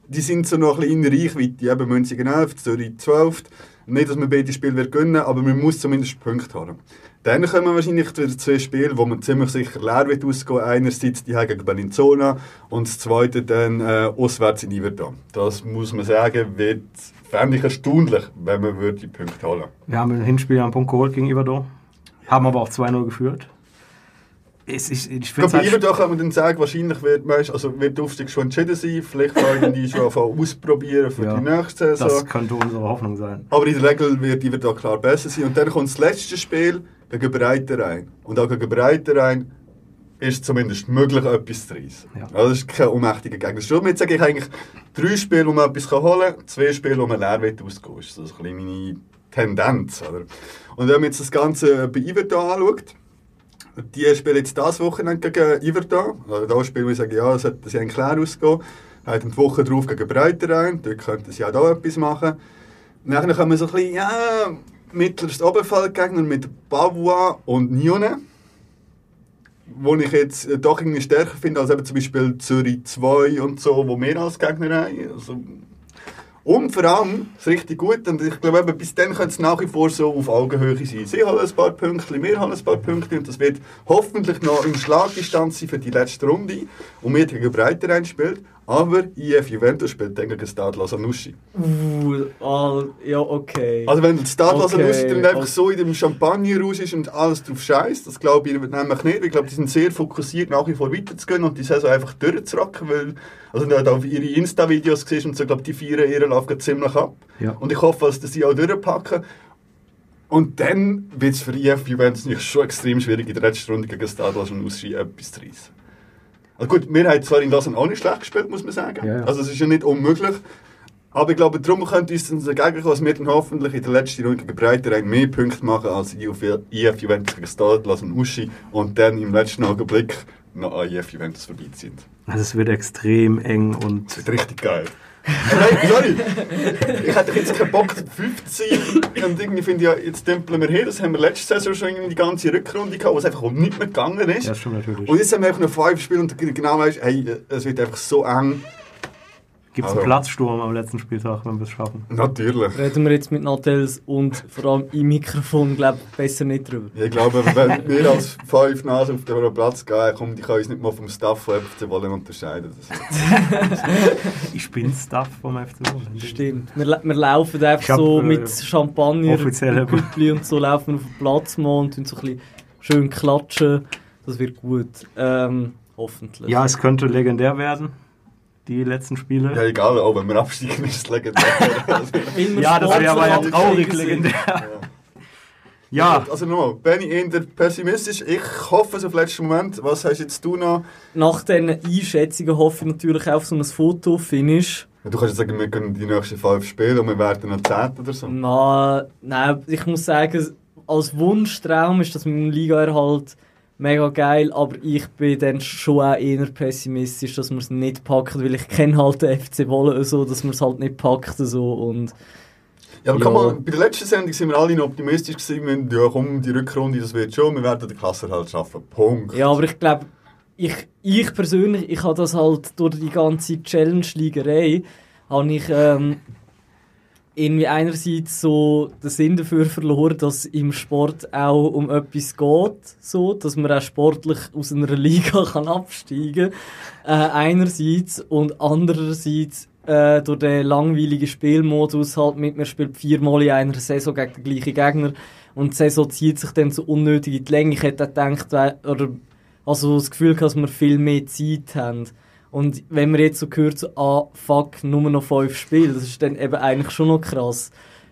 die sind so noch ein bisschen in Reichweite. Eben Münzigen 11, Zürich 12. Nicht, dass man beide Spiele gewinnen aber man muss zumindest Punkte haben. Dann kommen wahrscheinlich wieder zwei Spiele, wo man ziemlich sicher leer wird ausgehen. Einerseits die gegen Bellinzona und das zweite dann äh, auswärts in Iverdon. Das muss man sagen, wird fände ich erstaunlich, wenn man würde die Punkte holen Wir haben ein Hinspiel einen Punkt geholt gegen Iverdor. Haben aber auch 2-0 geführt. Es ist, ich Ich finde glaube, bei Iverdon kann man dann sagen, wahrscheinlich wird, weißt, also wird der Aufstieg schon entschieden sein. Vielleicht wollen die schon ausprobieren für Ja, die nächste Saison. das könnte unsere Hoffnung sein. Aber in der Regel wird Iverdon klar besser sein. Und dann kommt das letzte Spiel gegen Breiterein. Und auch gegen Breiterein ist zumindest möglich, etwas zu reissen. Ja. Also das ist kein unmächtiger Gegner. Somit sage ich eigentlich drei Spiele, wo man etwas holen kann, zwei Spiele, wo man leer wird ausgehen. Das ist so ein bisschen meine Tendenz. Oder? Und wenn man jetzt das Ganze bei Iverdon anschaut, die spielen jetzt das Wochenende gegen Iverdon. Also da spielen wir sagen, ja, das sollte sie klar ausgehen. Haben die Woche drauf gegen Breiterein, dort könnten sie auch da etwas machen. Dann kommen so ein bisschen, ja, mittleres Oberfeldgegner mit Bavois und Nione. Wo ich jetzt äh, doch irgendwie stärker finde als eben zum Beispiel Zürich 2 und so, wo wir als Gegner haben. Also, und vor allem, es ist richtig gut, und ich glaube, eben, bis dann könnte es nach wie vor so auf Augenhöhe sein. Sie haben ein paar Punkte, wir haben ein paar Punkte und das wird hoffentlich noch in Schlagdistanz sein für die letzte Runde. Und wir gegen Breiterein spielt, aber IF Juventus spielt dann gegen Stade Lasanussi. Uh, ja, okay. Also wenn der Stade Okay, Lasanussi dann einfach okay. so in dem Champagner raus ist und alles drauf scheißt, das glaube ich nämlich nicht. Ich glaube, die sind sehr fokussiert, nach wie vor weiterzugehen und die Saison einfach durchzurocken, weil, also wenn du da auf ihre Insta-Videos siehst und so, glaube die feiern ihren Lauf ziemlich ab. Ja. Und ich hoffe, dass sie auch durchpacken. Und dann wird es für IF Juventus nicht schon extrem schwierig, in der letzten Runde gegen Stade Lasanussi etwas zu reissen. Also gut, wir haben zwar in Lausanne auch nicht schlecht gespielt, muss man sagen. Ja, ja. Also es ist ja nicht unmöglich. Aber ich glaube, darum könnte uns dann dagegen kommen, dass wir dann hoffentlich in der letzten Runde gegen Breiterein mehr Punkte machen als IF Juventus gegen Stade Lasanussi und dann im letzten Augenblick noch an IF Juventus vorbeiziehen. Also es wird extrem eng und Das wird richtig geil. Nein, sorry. Ich hätte jetzt keinen Bock, 15 und irgendwie finde ich, ja, jetzt dümpeln wir hin. Das haben wir letzte Saison schon in die ganze Rückrunde gehabt, wo es einfach um nichts mehr gegangen ist. ja, stimmt natürlich. Und jetzt haben wir einfach noch fünf Spiele und genau weißt, hey, es wird einfach so eng. Gibt es Also- einen Platzsturm am letzten Spieltag, wenn wir es schaffen? Natürlich. Reden wir jetzt mit Natels und vor allem im Mikrofon, glaube ich, besser nicht drüber. Ich glaube, wenn wir als fünf Nasen auf den Platz gehen, komm, die können uns nicht mal vom Staff von FC Wollen unterscheiden. Ich bin Staff vom FC Wollen. Stimmt. Wir, wir laufen einfach Ich hab, so äh, mit Champagner, offiziell- Küppli und so laufen auf den Platz mal und tun so ein bisschen schön klatschen. Das wird gut. Ähm, hoffentlich. Ja, es könnte legendär werden, die letzten Spiele. ja, egal, auch wenn wir absteigen, ist es legendär. Also, Ja, das wäre aber ja traurig legendär. Ja, Also nochmal, Benny eher pessimistisch. Ich hoffe es auf den letzten Moment. Was hast jetzt du noch? Nach diesen Einschätzungen hoffe ich natürlich auch auf so ein Foto-Finish. Du kannst jetzt sagen, wir können die nächsten fünf spielen und wir werden noch 10 oder so. Na, nein, ich muss sagen, als Wunschtraum ist das mit dem Liga-Erhalt mega geil, aber ich bin dann schon auch eher pessimistisch, dass wir es nicht packen, weil ich kenne halt den FC Wolle so, dass man es halt nicht packt so und Ja, aber Ja. mal, bei der letzten Sendung sind wir alle noch optimistisch gewesen. Wir haben, ja, komm, die Rückrunde, das wird schon, wir werden den Klasserhalt schaffen. Punkt. ja, aber ich glaube, ich, ich persönlich, ich habe das halt durch die ganze Challenge-Liegerei, habe ich ähm, irgendwie einerseits so den Sinn dafür verloren, dass im Sport auch um etwas geht, so, dass man auch sportlich aus einer Liga kann absteigen kann. Äh, einerseits und andererseits äh, durch den langweiligen Spielmodus halt mit, man spielt viermal in einer Saison gegen den gleichen Gegner und die Saison zieht sich dann so unnötig in die Länge. Ich hätte auch gedacht, oder also das Gefühl, gehabt, dass wir viel mehr Zeit haben. Und wenn man jetzt so hört, so, ah, fuck, nur noch fünf Spiele, das ist dann eben eigentlich schon noch krass.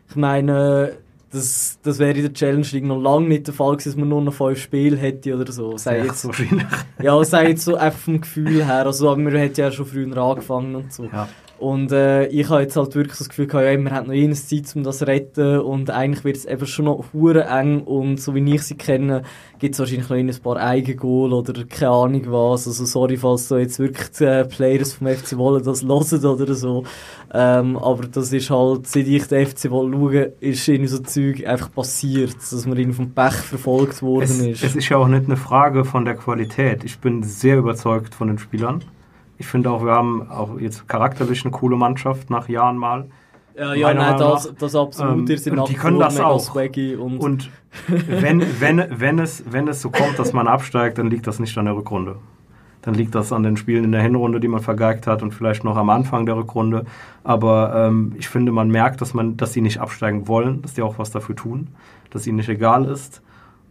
Ich meine, das, das wäre in der Challenge League noch lange nicht der Fall gewesen, dass man nur noch fünf Spiele hätte oder so. Sei jetzt, wahrscheinlich. ja, sei jetzt so einfach vom Gefühl her. Also, aber wir hätten ja schon früher angefangen und so. Ja. Und äh, ich habe jetzt halt wirklich das Gefühl gehabt, ja, man hat noch jenes Zeit, um das zu retten und eigentlich wird es eben schon noch hure eng und so wie ich sie kenne, gibt es wahrscheinlich noch ein paar Eigengoal oder keine Ahnung was. Also sorry, falls da jetzt wirklich die äh, Players vom FC wollen das hören oder so. Ähm, aber das ist halt, seit ich den FC Wolle schaue, ist irgendwie so Zeug einfach passiert, dass man irgendwie vom Pech verfolgt worden Es, ist. es ist ja auch nicht eine Frage von der Qualität. Ich bin sehr überzeugt von den Spielern. Ich finde auch, wir haben auch jetzt charakterlich eine coole Mannschaft nach Jahren mal. ja, ja, meiner nein, das, das absolut. Ähm, die können das auch. und, Und wenn, wenn, wenn, es, wenn es so kommt, dass man absteigt, dann liegt das nicht an der Rückrunde. Dann liegt das an den Spielen in der Hinrunde, die man vergeigt hat und vielleicht noch am Anfang der Rückrunde. Aber ähm, ich finde, man merkt, dass, man, dass sie nicht absteigen wollen, dass die auch was dafür tun, dass ihnen nicht egal ist.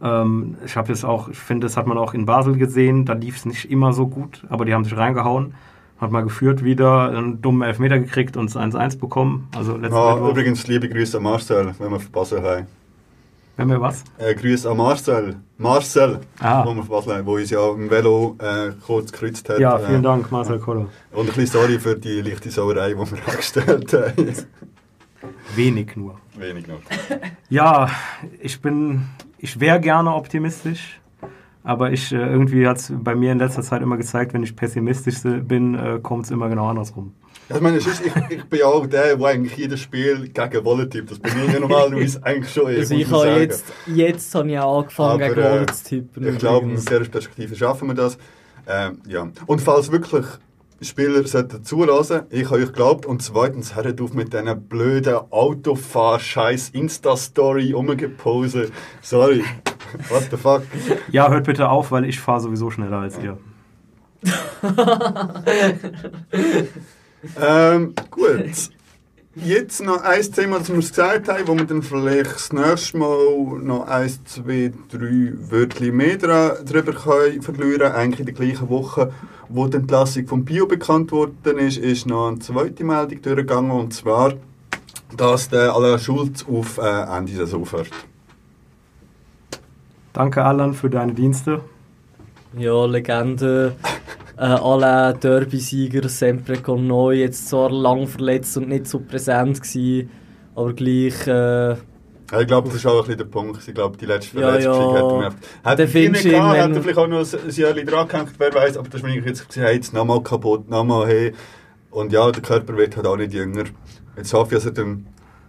Ähm, ich habe jetzt auch, ich finde, das hat man auch in Basel gesehen, da lief es nicht immer so gut, aber die haben sich reingehauen. Hat mal geführt wieder, einen dummen Elfmeter gekriegt und es 1-1 bekommen. Also Ja, übrigens, liebe Grüße an Marcel, wenn wir verpassen haben. Wenn wir was? Äh, Grüße an Marcel. Marcel, Ah. wo wir verpassen haben, wo uns ja im Velo äh, kurz gekreuzt hat. Ja, Äh, vielen Dank, Marcel Koller. Und ein bisschen sorry für die leichte Sauerei, die wir angestellt haben. Wenig nur. Wenig noch. Ja, ich bin, ich wäre gerne optimistisch, aber ich, äh, irgendwie hat es bei mir in letzter Zeit immer gezeigt, wenn ich pessimistisch bin, äh, kommt es immer genau andersrum. Ich meine, ich, ich bin ja auch der, der eigentlich jedes Spiel gegen Wolle tippt. Das bin ich ja normalerweise eigentlich schon. also ich habe sagen. jetzt, jetzt habe ich auch angefangen, Aber, gegen äh, Wolle zu tippen. Ich glaube, aus dieser Perspektive schaffen wir das. Ähm, ja. Und falls wirklich Spieler sollten zulassen, ich habe euch geglaubt. Und zweitens, hört auf mit diesen blöden Autofahr-Scheiß Insta-Story umgepose. Sorry. What the fuck? Ja, hört bitte auf, weil ich fahre sowieso schneller als ihr. Ähm, gut. Jetzt noch ein Thema, das wir gesagt haben, wo wir dann vielleicht das nächste Mal noch eins, zwei, drei Wörter mehr drüber können verlieren Eigentlich in der gleichen Woche, wo die Entlassung von Bio bekannt worden ist, ist noch eine zweite Meldung durchgegangen. Und zwar, dass der Alain Schulz auf äh, Ende Saison aufhört. Danke, Alan, für deine Dienste. Ja, Legende. Äh, alle Derby-Sieger, sempre con noi, jetzt zwar lang verletzt und nicht so präsent gewesen, aber gleich, äh, Ja, Ich glaube, das ist auch ein bisschen der Punkt. Ich glaube, die letzte Ja, Verletzung ja. hätte man einfach... Hätte er die nicht gehabt, ihn, hätte er vielleicht auch noch ein, Jahr dran gehängt, wer weiß. Aber das war ich jetzt hey, jetzt nochmal kaputt, nochmal hey. Und ja, der Körper wird halt auch nicht jünger. Jetzt hoffe ich, dass er dann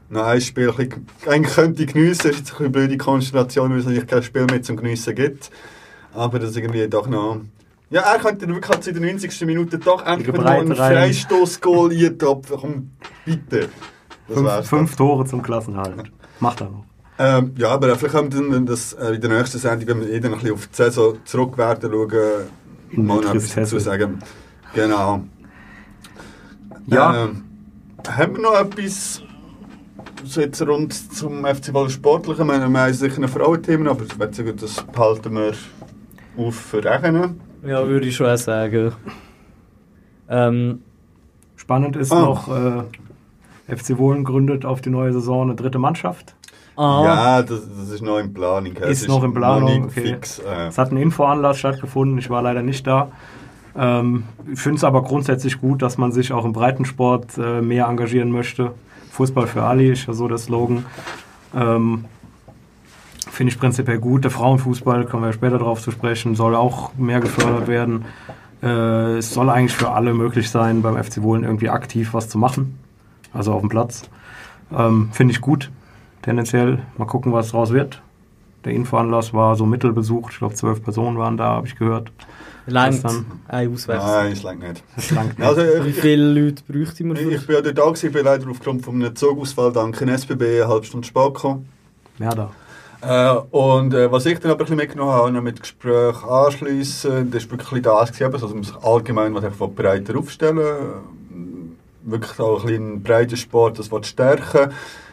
noch ein Spiel ein bisschen, eigentlich könnte geniessen. Das ist jetzt eine blöde Konstellation, weil es eigentlich kein Spiel mehr zum Geniessen gibt. Aber das irgendwie doch noch... Ja, er könnte dann wirklich halt in der 90. Minute doch endlich mal einen. Freistoß-Goal eintopfen. Komm, bitte. Fünf, fünf Tore zum Klassenhalt. Macht er noch. ähm, ja, aber vielleicht können wir dann das äh, in der nächsten Sendung, wenn wir eh dann ein bisschen auf die Saison zurück werden, schauen, In mal noch etwas dazu sagen. Genau. Ja. Ähm, haben wir noch etwas so jetzt rund zum FC Ball Sportlichen? Wir haben sicher ein Frauenthema, aber ich würde sagen, das behalten wir auf für Rechnen. Ja, würde ich schon sagen. Ähm, Spannend ist Ah. noch, äh, FC Wohlen gründet auf die neue Saison eine dritte Mannschaft. ah, Ja, das, das ist noch in Planung. Es Ist noch in Planung, okay. fix. Äh, Es hat ein Infoanlass stattgefunden, ich war leider nicht da. Ähm, ich finde es aber grundsätzlich gut, dass man sich auch im Breitensport äh, mehr engagieren möchte. Fußball für alle ist ja so der Slogan. Ähm, finde ich prinzipiell gut. Der Frauenfußball, kommen wir später darauf zu sprechen, soll auch mehr gefördert werden. Äh, es soll eigentlich für alle möglich sein, beim FC Wohlen irgendwie aktiv was zu machen. Also auf dem Platz. Ähm, finde ich gut. Tendenziell mal gucken, was draus wird. Der Infoanlass war so mittelbesucht. Ich glaube, zwölf Personen waren da, habe ich gehört. langt dann- ein Auswärts. nein, ist lange nicht. Das langt nicht. Also, Wie ich, viele Leute bräuchte man für ich bin ja dort da, gewesen, ich bin leider aufgrund von einem Zugausfall dank SBB eine halbe Stunde spät gekommen. Mehr da. Äh, und äh, was ich dann aber ein bisschen mitgenommen habe, mit Gespräch anschliessen, das war wirklich das, gewesen, also dass man sich allgemein was einfach breiter aufstellen wirklich auch ein bisschen breiten Sport, das will stärken.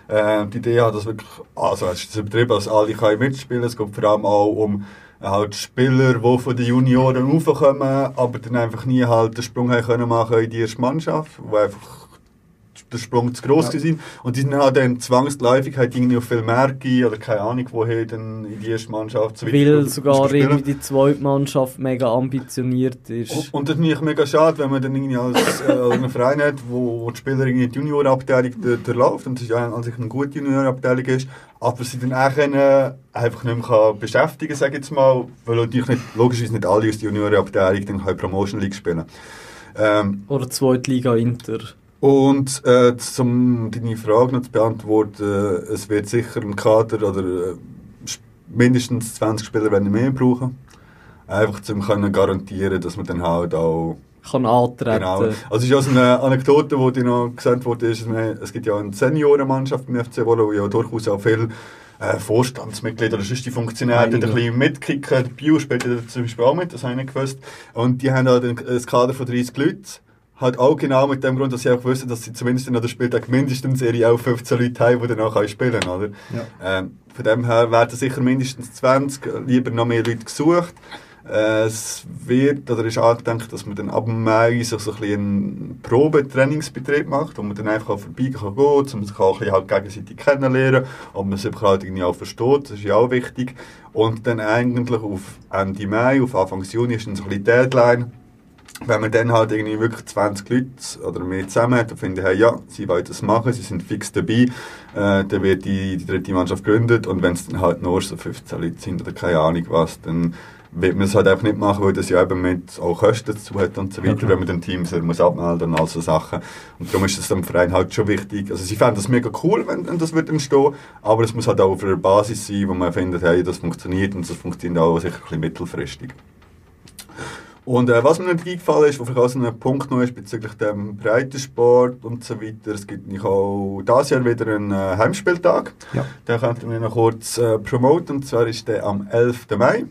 Äh, die Idee hat das wirklich, also es ist übertrieben, dass alle können mitspielen Es geht vor allem auch um äh, halt Spieler, die von den Junioren raufkommen, aber dann einfach nie halt den Sprung haben können machen in die erste Mannschaft, wo einfach der Sprung zu gross Ja. gewesen. Und die sind halt dann zwangsläufig halt irgendwie auf viel Märkte oder keine Ahnung woher dann in die erste Mannschaft so Weil sogar irgendwie die zweite Mannschaft mega ambitioniert ist. Und- Und das finde ich mega schade, wenn man dann irgendwie als äh, einen Verein hat, wo, wo die Spieler irgendwie die Juniorabteilung durch- durchläuft und es ja an sich eine gute Juniorabteilung ist, aber sie dann auch können, einfach nicht mehr kann beschäftigen sage ich jetzt mal, weil natürlich nicht, logischerweise nicht alle aus der Juniorabteilung dann können Promotion League spielen. Ähm, Oder zweite Liga Inter. Und äh, um deine Frage noch zu beantworten, es wird sicher ein Kader oder äh, mindestens 20 Spieler werden mehr brauchen. Einfach um können garantieren, dass man dann halt auch Kann antreten. Genau. Also es ist so eine Anekdote, die dir noch gesagt wurde, ist, es gibt ja eine Seniorenmannschaft beim FC Wolle, wo ja durchaus auch viele äh, Vorstandsmitglieder oder sonst die Funktionäre ein bisschen mitkicken. Bio spielt ja zum Beispiel auch mit, das habe ich nicht gewusst. Und die haben halt ein Kader von 30 Leuten. Halt auch genau mit dem Grund, dass sie auch wissen, dass sie zumindest an der Spieltag mindestens ihre auch 15 Leute haben, die danach auch spielen können, oder? Ähm, von dem her werden sicher mindestens 20, lieber noch mehr Leute gesucht. Äh, Es wird, oder ist angedacht, dass man dann ab Mai so, so ein bisschen einen Probetrainingsbetrieb macht, wo man dann einfach vorbeigehen kann, gehen, um sich auch ein bisschen halt gegenseitig kennenlernen, ob man sich halt irgendwie auch versteht, das ist ja auch wichtig. Und dann eigentlich auf Ende Mai, auf Anfang Juni ist dann so ein bisschen die Deadline, wenn man dann halt irgendwie wirklich 20 Leute oder mehr zusammen hat und findet, hey, ja, sie wollen das machen, sie sind fix dabei, äh, dann wird die, die dritte Mannschaft gegründet und wenn es dann halt nur so 15 Leute sind oder keine Ahnung was, dann wird man es halt einfach nicht machen, weil das ja eben mit auch Kosten dazu hat und so weiter, klar. wenn man den Teams muss abmelden und all so Sachen. Und darum ist es dem Verein halt schon wichtig. Also sie fänden das mega cool, wenn, wenn das wird entstehen, aber es muss halt auch auf einer Basis sein, wo man findet, hey, das funktioniert und das funktioniert auch sicher ein bisschen mittelfristig. Und äh, was mir nicht eingefallen ist, was vielleicht auch so ein Punkt noch ist bezüglich dem Breitensport und so weiter, es gibt nämlich auch dieses Jahr wieder einen äh, Heimspieltag. Ja. Den könnten wir noch kurz äh, promoten, und zwar ist der am 11. Mai.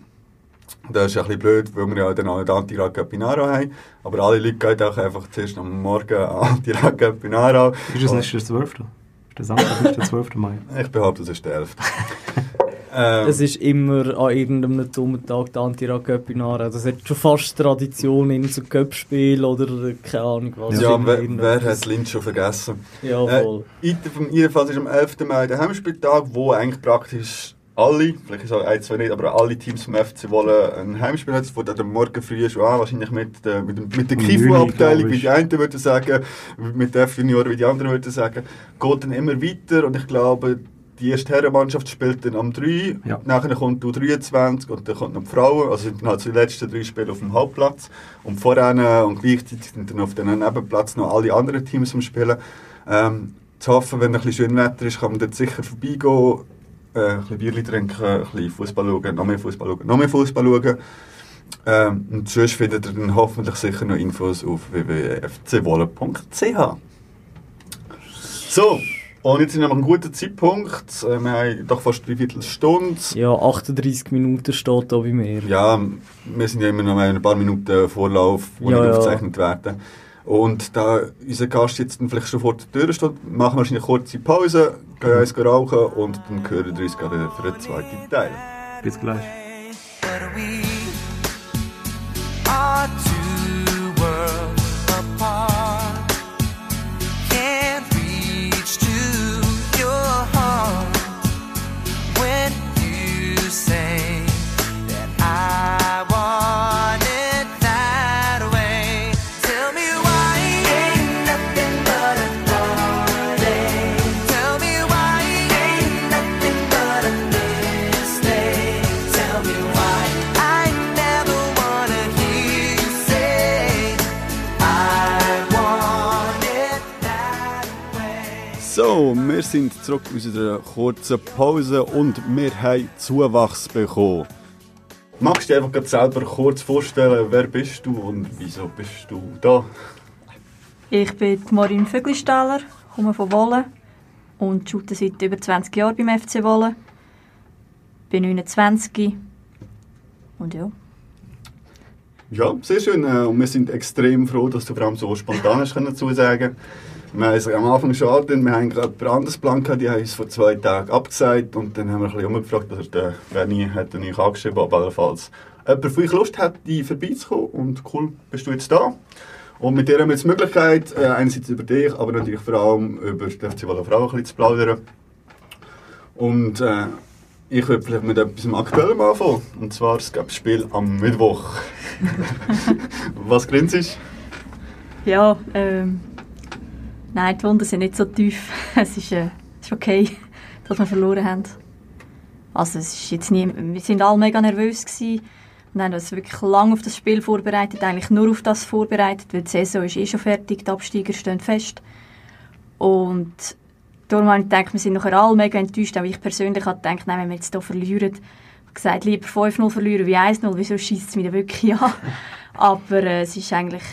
Das ist ein bisschen blöd, weil wir ja dann auch den Antirag Pinaro haben. Aber alle Leute gehen auch einfach zuerst am Morgen an Antirag Pinaro. Ist es nicht der 12.? Ist der Samstag nicht der 12. Mai? Ich behaupte, es ist der 11. ähm, Es ist immer an irgendeinem dummen Tag der Anti-Rag-Göppinare. Das hat schon fast Tradition in so Göppspiel oder äh, keine Ahnung was. ja, wer, wer hat Lynch schon vergessen? Ja, voll. Äh, jedenfalls ist am 11. Mai der Heimspieltag, wo eigentlich praktisch alle, vielleicht ist auch ein, zwei nicht, aber alle Teams vom FC wollen ein Heimspiel haben. Es fängt am Morgen früh schon an, wahrscheinlich mit, der- mit, dem- mit der KIFU-Abteilung, wie die einen würden sagen, mit der F-Junioren, wie die anderen würden sagen. Geht dann immer weiter und ich glaube, die erste Herrenmannschaft spielt dann am 3, Ja. nachher kommt die U23 und dann kommt noch die Frauen, also sind dann halt die letzten drei Spiele auf dem Hauptplatz und voran äh, und gleichzeitig sind dann auf dem Nebenplatz noch alle anderen Teams am Spielen. Ähm, zu hoffen, wenn ein bisschen schön Wetter ist, kann man dort sicher vorbeigehen, äh, ein bisschen Bierchen trinken, ein bisschen Fußball schauen, noch mehr Fußball schauen, noch mehr Fußball schauen. Ähm, und sonst findet ihr dann hoffentlich sicher noch Infos auf www.fcwolle.ch. So, und jetzt sind wir noch ein guter Zeitpunkt. Äh, wir haben doch fast drei Viertelstunde. Ja, 38 Minuten steht da bei mir. Ja, wir sind ja immer noch ein paar Minuten Vorlauf, die Ja, nicht ja. aufgezeichnet werden. Und da unser Gast jetzt dann vielleicht schon vor der Tür steht, machen wir wahrscheinlich eine kurze Pause, gehen eins rauchen und dann hören wir uns gerade wieder für den zweiten Teil. Bis gleich. So, wir sind zurück aus unserer kurzen Pause und wir haben Zuwachs bekommen. Magst du dir einfach grad selber kurz vorstellen, wer bist du und wieso bist du da? Ich bin Marin Vöglistaller, komme von Wolle und shoote seit über 20 Jahren beim FC Wolle. Bin 29 und ja. Ja, sehr schön. äh, Und wir sind extrem froh, dass du vor allem so spontan hast können zusagen. Wir haben es am Anfang schade, wir haben gerade ein anderes Plan gehabt, die haben uns vor zwei Tagen abgesagt und dann haben wir ein bisschen umgefragt, also der Benny hat dann euch angeschrieben, ob allenfalls jemand von euch Lust hat, die vorbeizukommen und cool, bist du jetzt da. Und mit dir haben wir jetzt die Möglichkeit, äh, einerseits über dich, aber natürlich vor allem über die FC Wallo Frauen ein bisschen zu plaudern. Und äh, ich würde vielleicht mit etwas Aktuellem anfangen. Und zwar, ein Spiel am Mittwoch. Was grinst Ja, ähm, nein, die Wunden sind nicht so tief. Es ist, äh, es ist okay, dass wir verloren haben. Also es ist jetzt nie, wir sind alle mega nervös gewesen und haben uns wirklich lange auf das Spiel vorbereitet, eigentlich nur auf das vorbereitet, weil die Saison ist eh schon fertig, die Absteiger stehen fest. Und darum habe ich gedacht, wir sind nachher alle mega enttäuscht, auch ich persönlich habe gedacht, nein, wenn wir jetzt hier verlieren, ich gesagt, lieber 5-0 verlieren wie 1-0, wieso schießt es mich wirklich an? Aber äh, es ist eigentlich,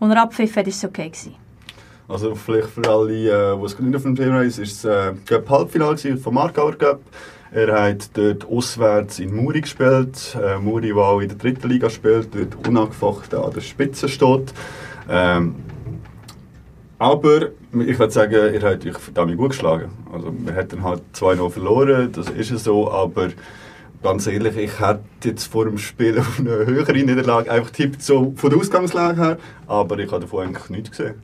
als er abpfiffen hat, ist es okay gewesen. Also vielleicht für alle, äh, die es nicht auf dem Thema haben, ist es äh, Cup Halbfinale gewesen vom Markauer Cup. Er hat dort auswärts in Muri gespielt. Äh, Muri, der auch in der dritten Liga spielt, dort unangefochten an der Spitze steht. Ähm, aber ich würde sagen, er hat euch verdammt gut geschlagen. Also wir hätten halt 2-0 verloren, das ist ja so, aber ganz ehrlich, ich hätte jetzt vor dem Spiel auf eine höhere Niederlage einfach tippt so von der Ausgangslage her, aber ich habe davon eigentlich nichts gesehen.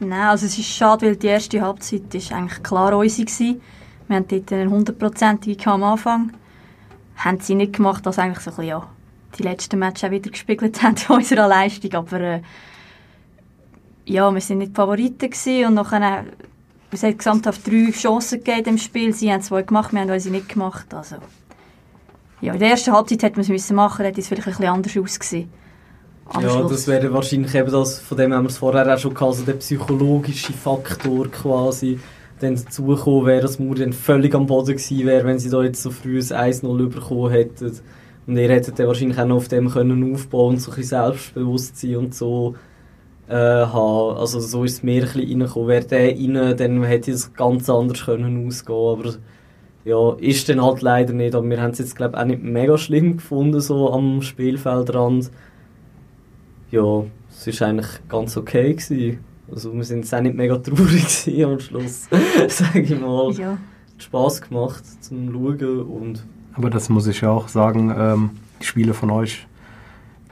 Nein, also es ist schade, weil die erste Halbzeit ist eigentlich klar unsere gewesen. Wir hatten dort eine hundertprozentige am Anfang. Haben sie nicht gemacht, dass eigentlich so ein bisschen, ja, die letzten Matches auch wieder gespiegelt haben von unserer Leistung. Aber äh, ja, wir sind nicht die Favoriten gewesen und nachher, es hat gesamthaft drei Chancen gegeben im Spiel. Sie haben zwei gemacht, wir haben unsere nicht gemacht. Also, ja, in der ersten Halbzeit hätte man es müssen machen, hätte es vielleicht ein bisschen anders ausgesehen. Ja, das wäre wahrscheinlich eben das, von dem haben wir es vorher auch schon gehabt, also der psychologische Faktor quasi, dann dazugekommen wäre, dass Muri dann völlig am Boden gewesen wäre, wenn sie da jetzt so früh ein 1-0 bekommen hätten. Und ihr hättet dann wahrscheinlich auch noch auf dem können aufbauen und so ein bisschen Selbstbewusstsein und so äh, haben. Also so ist es mir ein bisschen reingekommen. Wäre der rein, dann hätte es ganz anders können ausgehen aber ja, ist dann halt leider nicht. Aber wir haben es jetzt, glaube ich, auch nicht mega schlimm gefunden, so am Spielfeldrand. Ja, es war eigentlich ganz okay. Gewesen. Also wir sind jetzt auch nicht mega traurig am Schluss, sage ich mal. ja. Hat Spass gemacht zum Schauen und Aber das muss ich ja auch sagen, ähm, die Spiele von euch,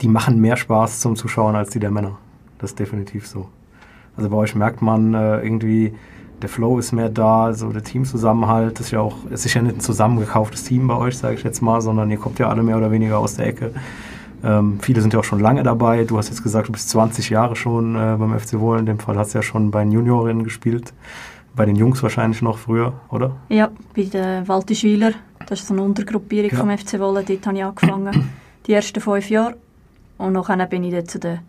die machen mehr Spaß zum Zuschauen als die der Männer. Das ist definitiv so. Also bei euch merkt man äh, irgendwie, der Flow ist mehr da, so der Teamzusammenhalt, das ist ja auch, es ist ja nicht ein zusammengekauftes Team bei euch, sage ich jetzt mal, sondern ihr kommt ja alle mehr oder weniger aus der Ecke. Ähm, viele sind ja auch schon lange dabei. Du hast jetzt gesagt, du bist 20 Jahre schon äh, beim FC Wohl. In dem Fall hast du ja schon bei den Juniorinnen gespielt. Bei den Jungs wahrscheinlich noch früher, oder? Ja, bei den Waltischwiler. Das ist so eine Untergruppierung Ja. vom FC Wolle. Dort habe ich angefangen. Die ersten fünf Jahre. Und nachher bin ich dann zu den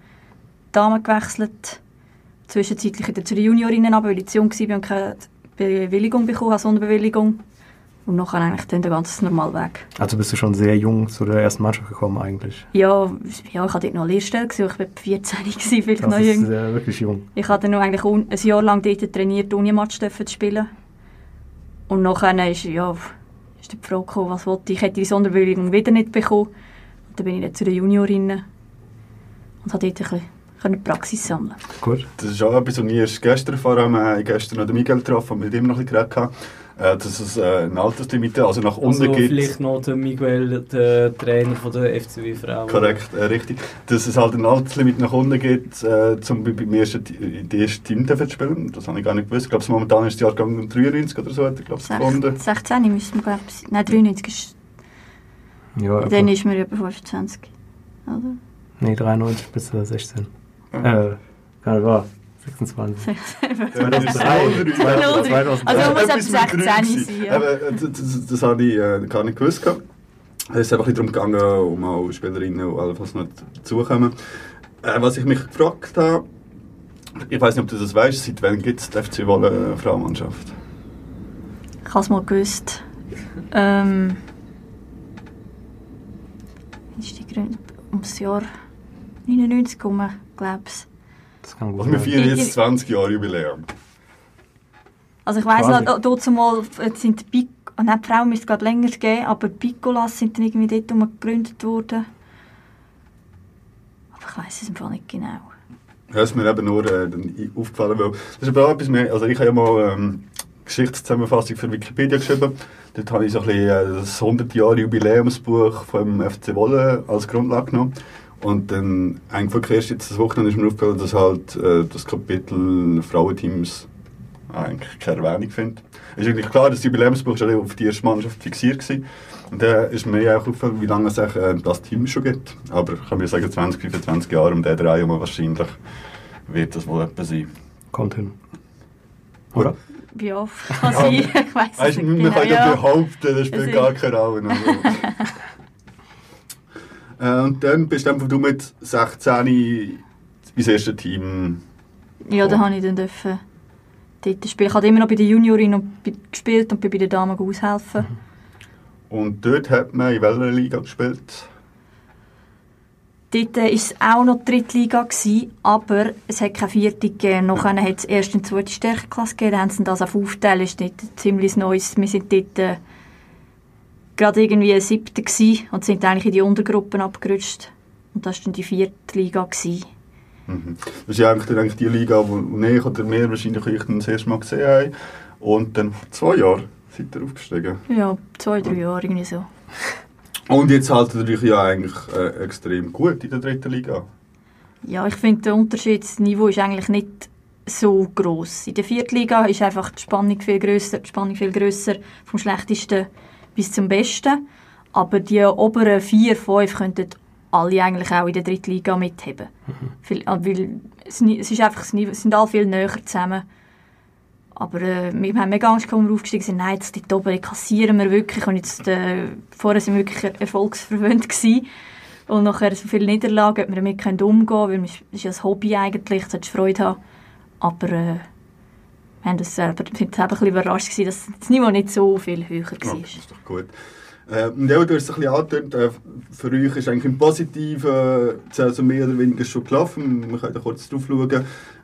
Damen gewechselt. Zwischenzeitlich zu den Juniorinnen, aber weil ich zu jung war und keine Bewilligung bekommen habe, Sonderbewilligung. Und nachher eigentlich dann den ganz normalen Weg. Also bist du schon sehr jung zu der ersten Mannschaft gekommen eigentlich. Ja, ja ich hatte dort noch eine Lehrstelle, gewesen, ich war 14 gewesen, vielleicht Das noch ist jünger. sehr, wirklich jung. Ich hatte noch eigentlich un- ein Jahr lang dort trainiert, Unimatch dürfen zu spielen. Und nachher ist, ja, ist die Frage gekommen, was wollte ich. Ich hätte die Sonderbewilligung wieder nicht bekommen. Und dann bin ich dann zu den Juniorinnen und habe dort ein bisschen können Praxis sammeln Gut. Das ist auch etwas, was ich erst gestern erfahren habe. Wir haben gestern noch den Miguel getroffen und mit ihm noch ein bisschen geredet. Äh, Dass es äh, eine Alterslimite, also nach unten also gibt. vielleicht noch der Miguel, der Trainer von der FCW Frauen. Korrekt, äh, richtig. Dass es halt eine Alterslimite nach unten gibt, äh, um bei- beim ersten, die erste Team zu spielen. Das habe ich gar nicht gewusst. Ich glaube, momentan ist der Jahrgang 93 oder so, hat er, glaube ich, gefunden. 16 müssen wir, glaube ich. Nein, 93 ist, Ja, dann ist man über 25. Oder? nee, 93 bis äh, 16. Ja. Äh, gar nicht wahr. 26. Ja, das ist 2003. 2003. 2003. Also man muss ab Etwas mit 16 drei sein. äh, das, das, das habe ich äh, gar nicht gewusst. Es ist einfach ein bisschen darum gegangen, um auch Spielerinnen, die allenfalls noch dazukommen. Äh, was ich mich gefragt habe, ich weiß nicht, ob du das weißt, seit wann gibt es die FC Wolle Frauenmannschaft? Ich habe es mal gewusst. Ähm, wie ist die gegründet? Ums Jahr 99 herum, glaube ich. Das kann gut Also wir feiern jetzt 20 Jahre Jubiläum. Also ich weiss noch, dort zumal sind die Pic ah, nein, die Frauen müsste es gerade länger geben, aber die Piccolas sind dann irgendwie dort gegründet worden. Aber ich weiss es im Fall nicht genau. Ja, ist mir eben nur äh, aufgefallen, weil das ist aber auch etwas mehr, also ich habe ja mal ähm, Geschichtszusammenfassung für Wikipedia geschrieben. Dort habe ich so ein bisschen äh, das 100 Jahre Jubiläumsbuch vom FC Wolle als Grundlage genommen. Und dann, eigentlich erst jetzt das Wochenende ist mir aufgefallen, dass halt äh, das Kapitel Frauenteams eigentlich keine Erwähnung findet. Es ist eigentlich klar, dass die Jubiläumsbuch schon auf die erste Mannschaft fixiert war. Und dann ist mir auch aufgefallen, wie lange es eigentlich, äh, das Team schon gibt. Aber ich kann mir sagen, 20, 25 Jahre um den drei herum wahrscheinlich wird das wohl etwas sein. Kommt hin. Oder? Ja, kann Ja, sein. Ich weiss es nicht man genau. kann ja Ja. behaupten, das spielt Also- gar keine Rolle. Äh, und dann bist du einfach du mit 16 ins erste Team. ja, da habe ich dann dürfen dort spielen. Ich habe immer noch bei den Juniorinnen und gespielt und bin bei den Damen aushelfen. Und dort hat man in welcher Liga gespielt? Dort war es auch noch die Drittliga, gewesen, aber es hat keine vierte gegeben. Nachher hat es erst eine zweite Stärkeklasse gegeben, dann haben sie das auf aufteilen. Das ist dort ziemlich Neues. Wir sind dort äh, gerade irgendwie siebte gewesen und sind eigentlich in die Untergruppen abgerutscht. Und das war dann die vierte Liga. Gewesen. Mhm. Das ist ja eigentlich, eigentlich die Liga, wo wo ich oder wir wahrscheinlich ich das erste Mal gesehen haben. Und dann vor zwei Jahren seid ihr aufgestiegen. Ja, zwei, drei Jahre irgendwie so. Und jetzt haltet ihr euch ja eigentlich äh, extrem gut in der dritten Liga. Ja, ich finde, der Unterschied, das Niveau ist eigentlich nicht so groß. In der vierten Liga ist einfach die Spannung viel grösser, die Spannung viel grösser vom schlechtesten bis zum besten. Aber die oberen vier, fünf könnten alle eigentlich auch in der dritten Liga mitheben. Viel- äh, Weil es, ist einfach, es sind alle viel näher zusammen. Aber äh, wir haben mega Angst, als wir aufgestiegen sind. Nein, jetzt dort oben kassieren wir wirklich. Und jetzt, äh, vorher sind wir wirklich erfolgsverwöhnt gewesen. Und nachher so viele Niederlagen, ob wir damit umgehen können, weil es ist ja ein Hobby eigentlich, du solltest Freude haben. Aber äh, wir haben das selber, ein bisschen überrascht gewesen, dass das Niveau nicht so viel höher Ja, war. das ist doch gut. Äh, und ja, du hast es ein bisschen angedeutet, äh, für euch ist eigentlich im Positiven äh, Saison mehr oder weniger schon gelaufen. Wir können da kurz drauf schauen.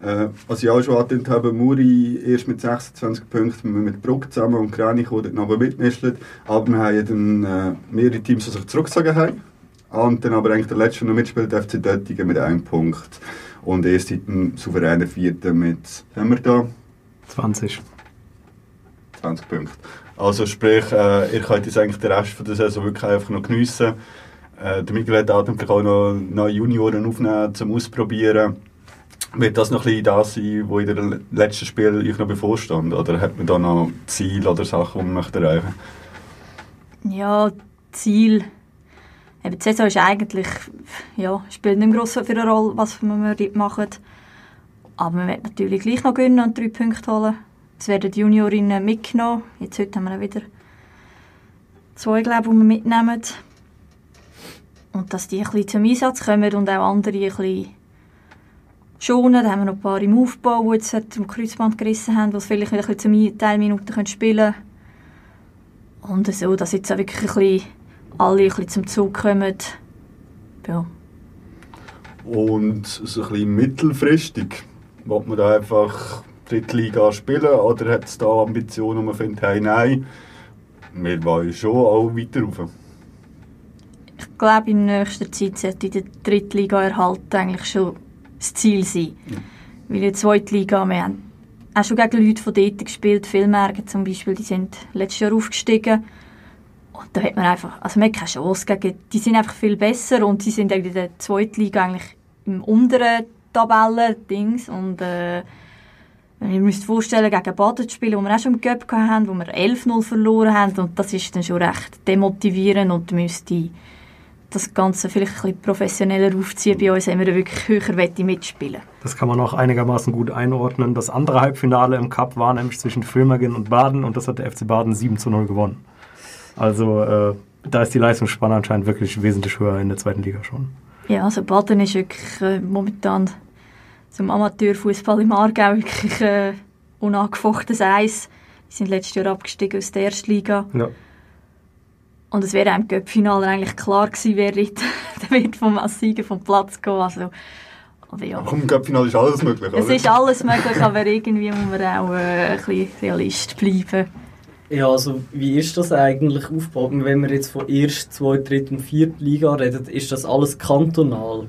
Äh, was ich auch schon angedeutet habe, Muri erst mit 26 Punkten, mit Bruck zusammen und Kranich, die dort noch mitmischen. Aber wir haben ja dann äh, mehrere Teams, die sich zurückgezogen haben. Und dann aber eigentlich der letzte, der noch mitspielt, der FC Döttingen mit einem Punkt. Und erst seit dem souveränen Vierten mit, haben wir da? 20. 20 Punkte. Also sprich, äh, ihr könnt jetzt eigentlich den Rest von der Saison wirklich einfach noch geniessen. Äh, der Miguel hat auch noch neue Junioren aufnehmen zum Ausprobieren. Wird das noch ein bisschen das sein, was in den letzten Spiel euch noch bevorstand? Oder hat man da noch Ziele oder Sachen, die man möchte erreichen Ja, Ziel. Eben, die Saison ist eigentlich, ja, spielt nicht mehr für eine Rolle, was wir dort machen. Aber wir werden natürlich gleich noch gewinnen und drei Punkte holen. Es werden die Juniorinnen mitgenommen. Jetzt heute haben wir wieder zwei, glaube ich, die wir mitnehmen. Und dass die ein bisschen zum Einsatz kommen und auch andere ein bisschen schonen. Da haben wir noch ein paar im Aufbau, die jetzt am Kreuzband gerissen haben, die vielleicht wieder ein bisschen Teilminuten spielen können. Und so, dass jetzt auch wirklich ein bisschen alle ein bisschen zum Zug kommen. Ja. Und so ein bisschen mittelfristig, will man da einfach Drittliga spielen oder hat es da Ambitionen, wo man findet, hey, nein, wir wollen schon auch weiter rauf? Ich glaube, in nächster Zeit sollte die Drittliga erhalten eigentlich schon das Ziel sein. Weil in der zweiten Liga, wir haben auch schon gegen Leute von dort gespielt, Filmärger zum Beispiel, die sind letztes Jahr aufgestiegen. Und da hat man einfach, also man hat keine Chance gegen, die sind einfach viel besser und sie sind in der zweiten Liga eigentlich im unteren Tabellen-Dings und äh, wenn ihr müsst vorstellen, gegen Baden zu spielen, wo wir auch schon im Cup hatten, wo wir 11-0 verloren haben und das ist dann schon recht demotivierend und müsste das Ganze vielleicht ein bisschen professioneller aufziehen. Bei uns haben wir wirklich höher wette mitspielen. Das kann man auch einigermaßen gut einordnen. Das andere Halbfinale im Cup war nämlich zwischen Filmergen und Baden und das hat der FC Baden 7 zu 0 gewonnen. Also äh, da ist die Leistungsspanne anscheinend wirklich wesentlich höher in der zweiten Liga schon. Ja, also Baden ist wirklich äh, momentan zum Amateurfußball im Aargau wirklich äh, unangefochtenes Eis. Die sind letztes Jahr abgestiegen aus der ersten Liga. Ja. Und es wäre auch im Cup-Finale eigentlich klar gewesen, wer dort- der wird vom Sieger vom Platz gehen. Also, aber ja. Ach, Im Cup-Finale ist alles möglich, Es oder? ist alles möglich, aber irgendwie muss man auch äh, ein bisschen Realist bleiben. Ja, also wie ist das eigentlich aufgebaut? Wenn wir jetzt von erst, zwei, dritt und vierten Liga reden, ist das alles kantonal?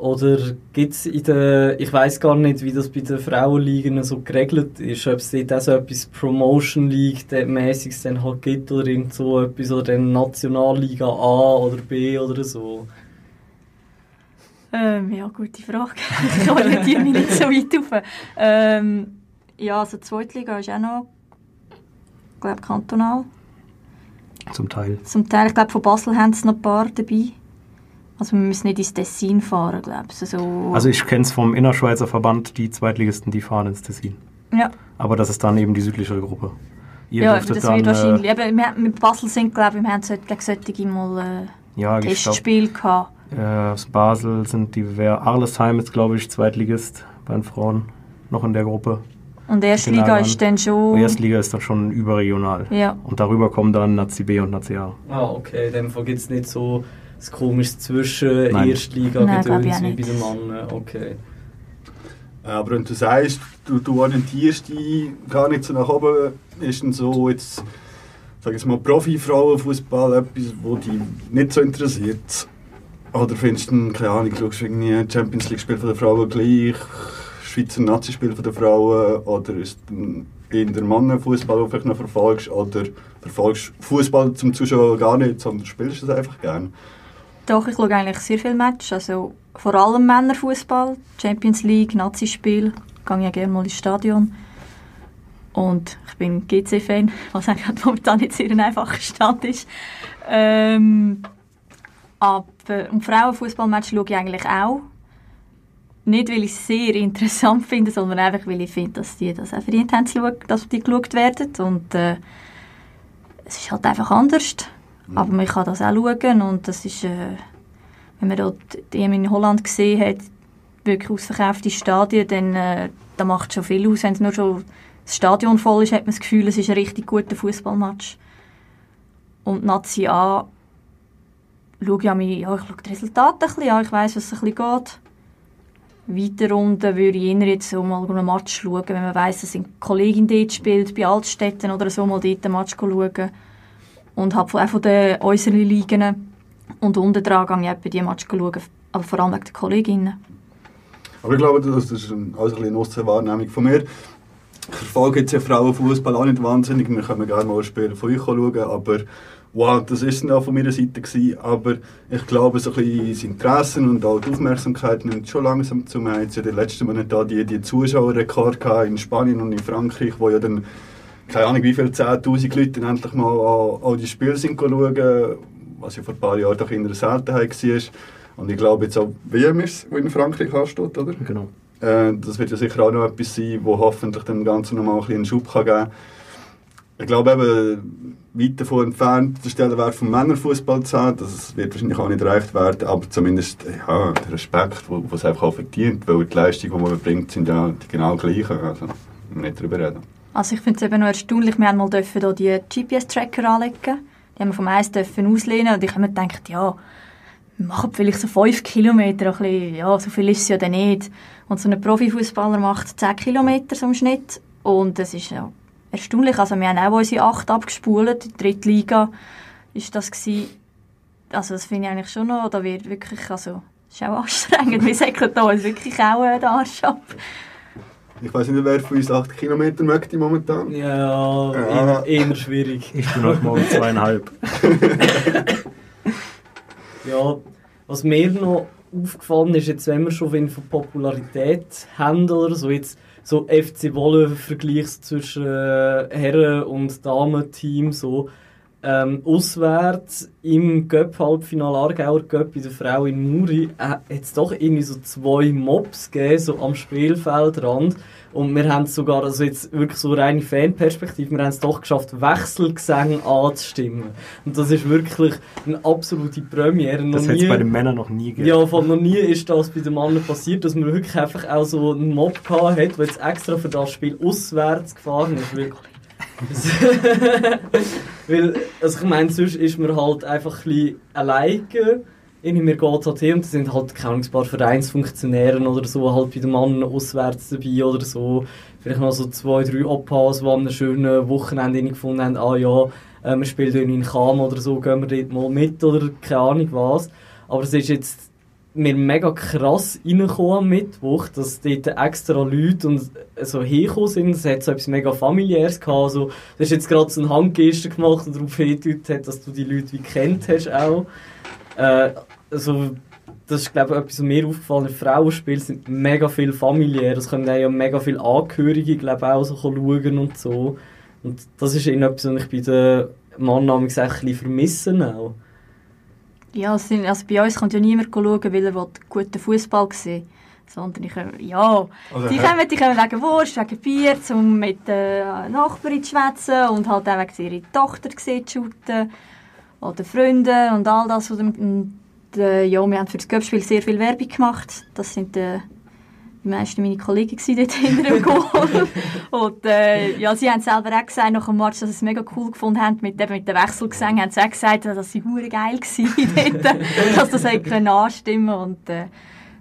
Oder gibt es in der, ich weiß gar nicht, wie das bei den Frauenligen so geregelt ist, ob es dort auch so etwas Promotion League mäßiges dann halt gibt oder irgend so etwas oder dann Nationalliga A oder B oder so. Ähm, ja, gute Frage. ich orientiere mich nicht so weit auf. Ähm, ja, also die Zweitliga ist auch noch, ich glaube, kantonal. Zum Teil. Zum Teil, ich glaube, von Basel haben sie noch ein paar dabei. Also wir müssen nicht ins Tessin fahren, glaube ich. Also, Also ich kenne es vom Innerschweizer Verband, die Zweitligisten, die fahren ins Tessin. ja, Aber das ist dann eben die südlichere Gruppe. Ihr ja das dann, wird wahrscheinlich. Äh, Eben, wir, mit Basel sind, glaube ich, wir haben gegen solche mal äh, ja, ich glaube, Testspiel gehabt. äh, aus Basel sind die, wer Arlesheim ist, glaube ich, Zweitligist bei den Frauen, noch in der Gruppe. Und Erstliga ist dann schon... Die Erstliga ist dann schon überregional. Ja, Und darüber kommen dann Nazi B und Nazi A. Ah, okay, gibt es nicht so das komische zwischen Nein. Erstliga gedöns wie bei den Männern. Okay. Aber wenn du sagst, du, du orientierst dich gar nicht so nach oben, ist dann so jetzt, sag ich mal, Profi-Frauenfußball etwas, wo dich nicht so interessiert? Oder findest du, keine Ahnung, schaust du irgendwie Champions League-Spiel von der Frauen gleich, Schweizer Nazi-Spiel von der Frauen, oder ist in der Mannenfußball, den du vielleicht noch verfolgst, oder verfolgst Fußball zum Zuschauen gar nicht, sondern spielst es einfach gerne? Doch, ich schaue eigentlich sehr viele Matches. Also vor allem Männerfußball, Champions League, Nazi-Spiel. Gehe ja gerne mal ins Stadion. Und ich bin GC-Fan, was eigentlich momentan nicht sehr ein einfacher Stand ist. Ähm, aber um Frauenfußballmatch schaue ich eigentlich auch. Nicht, weil ich es sehr interessant finde, sondern einfach, weil ich finde, dass die das auch verdient haben, dass die geschaut werden. Und äh, es ist halt einfach anders. Aber man kann das auch schauen und das ist, äh, wenn man dort in Holland gesehen hat, wirklich ausverkaufte Stadien, dann äh, da macht schon viel aus. Wenn es nur schon das Stadion voll ist, hat man das Gefühl, es ist ein richtig guter Fußballmatch. Und Nazi A schaue ich, mich, ja, ich schaue die Resultate ein bisschen an, ich weiss, was es ein bisschen geht. Weiter unten würde ich eher jetzt so mal einen Match schauen, wenn man weiss, dass eine Kollegin dort spielt, bei Altstetten oder so, mal dort einen Match schauen. Und habe auch von den äußeren Ligen und unten dran gehe ich die Match schauen, aber vor allem wegen den Kolleginnen. Aber ich glaube, das ist also ein bisschen eine Aussenwahrnehmung von mir. Ich verfolge jetzt ja Frauenfußball auch nicht wahnsinnig. Wir können gerne mal ein Spiel von euch schauen, aber wow, das ist dann auch von meiner Seite gewesen. Aber ich glaube, so ein bisschen das Interesse und auch die Aufmerksamkeit nimmt schon langsam zu. Wir haben jetzt ja den letzten Monat da die, die Zuschauerrekord in Spanien und in Frankreich, wo ja dann keine Ahnung wie viele 10'000 Leute endlich mal an, an die Spiele sind schauen, was ja vor ein paar Jahren doch in einer Seltenheit war. Und ich glaube jetzt auch WM ist es, wo in Frankreich ansteht, oder? Genau. Äh, das wird ja sicher auch noch etwas sein, wo hoffentlich dem Ganzen noch mal ein bisschen einen Schub kann geben kann. Ich glaube eben, weit davon entfernt, den Stellenwert vom Männerfußball zu haben, das wird wahrscheinlich auch nicht erreicht werden, aber zumindest ja, der Respekt, wo es einfach auch verdient, weil die Leistungen, die man bringt, sind ja die genau gleichen. Also, nicht darüber reden. Also ich finde es eben noch erstaunlich, wir haben mal dürfen da die GPS-Tracker anlegen. Die haben wir vom Eis dürfen auslehnen und ich habe mir gedacht, ja, wir machen vielleicht so 5 Kilometer, ein bisschen, ja, so viel ist es ja dann nicht. Und so ein Profifußballer macht 10 Kilometer so im Schnitt und das ist ja erstaunlich. Also wir haben auch unsere 8 abgespult, in der dritten Liga ist das gewesen. Also das finde ich eigentlich schon noch, da wird wirklich, also das ist auch anstrengend, wir säckeln da uns wirklich auch den Arsch ab. Ich weiß nicht, wer von uns 8 Kilometer möchte momentan. Ja, Ja. eher, schwierig. Ich bin heute Morgen zweieinhalb. Ja, was mir noch aufgefallen ist, jetzt, wenn wir schon wenn von Popularität haben oder so, jetzt so FC Wolle Vergleich zwischen äh, Herren- und Damen-Team, so ähm, auswärts im Göpp Halbfinale Aargauer Göpp bei der Frau in Muri äh, hat es doch irgendwie so zwei Mobs gegeben, so am Spielfeldrand und wir haben es sogar, also jetzt wirklich so reine Fanperspektive, wir haben es doch geschafft, Wechselgesänge anzustimmen. Und das ist wirklich eine absolute Premiere. Noch Das hätte es nie- bei den Männern noch nie gegeben. ja, von noch nie ist das bei den Männern passiert, dass man wirklich einfach auch so einen Mob gehabt hat, der jetzt extra für das Spiel auswärts gefahren ist. Weil, weil also ich meine, sonst ist man halt einfach ein bisschen alleine. Irgendwie, mir geht es halt hin und da sind halt keine paar Vereinsfunktionäre oder so halt bei den Männern auswärts dabei oder so. Vielleicht noch so zwei, drei Opas, die an einem schönen Wochenende gefunden haben, ah ja, äh, wir spielen in Cham oder so, gehen wir dort mal mit oder keine Ahnung was. Aber es ist jetzt mir mega krass reingekommen am Mittwoch, dass dort extra Leute und so hingekommen sind. Es hat so etwas mega familiäres gehabt. Also, du hast jetzt gerade so eine Handgeste gemacht und darauf hingedeutet hat, dass du die Leute wie kennt hast auch. Äh, also, das ist glaube ich etwas, was mir aufgefallen ist, Frauenspiele sind mega viel familiär, es können ja mega viele Angehörige glaube ich, auch so schauen und so. Und das ist eben etwas, was ich bei den Mann ein bisschen vermisse auch. Ja, also bei uns kommt ja niemand schauen, weil er guten Fußball sehen sondern ich, ja, Also, die, hä? kommen, die kommen wegen Wurst, wegen Bier, um mit der Nachbarin zu schwätzen und halt auch wegen ihrer Tochter zu shooten oder Freunde und all das. Und, und, äh, ja, wir haben für das Göppspiel sehr viel Werbung gemacht. Das sind äh, die meisten meine Kollegen gewesen dort hinter dem Goal. und äh, ja, sie haben selber auch gesagt nach dem Match, dass sie es mega cool gefunden haben mit, eben mit den Wechselgesängen. Haben sie auch gesagt, dass sie hure geil waren dort, dass das hätte können anstimmen und äh,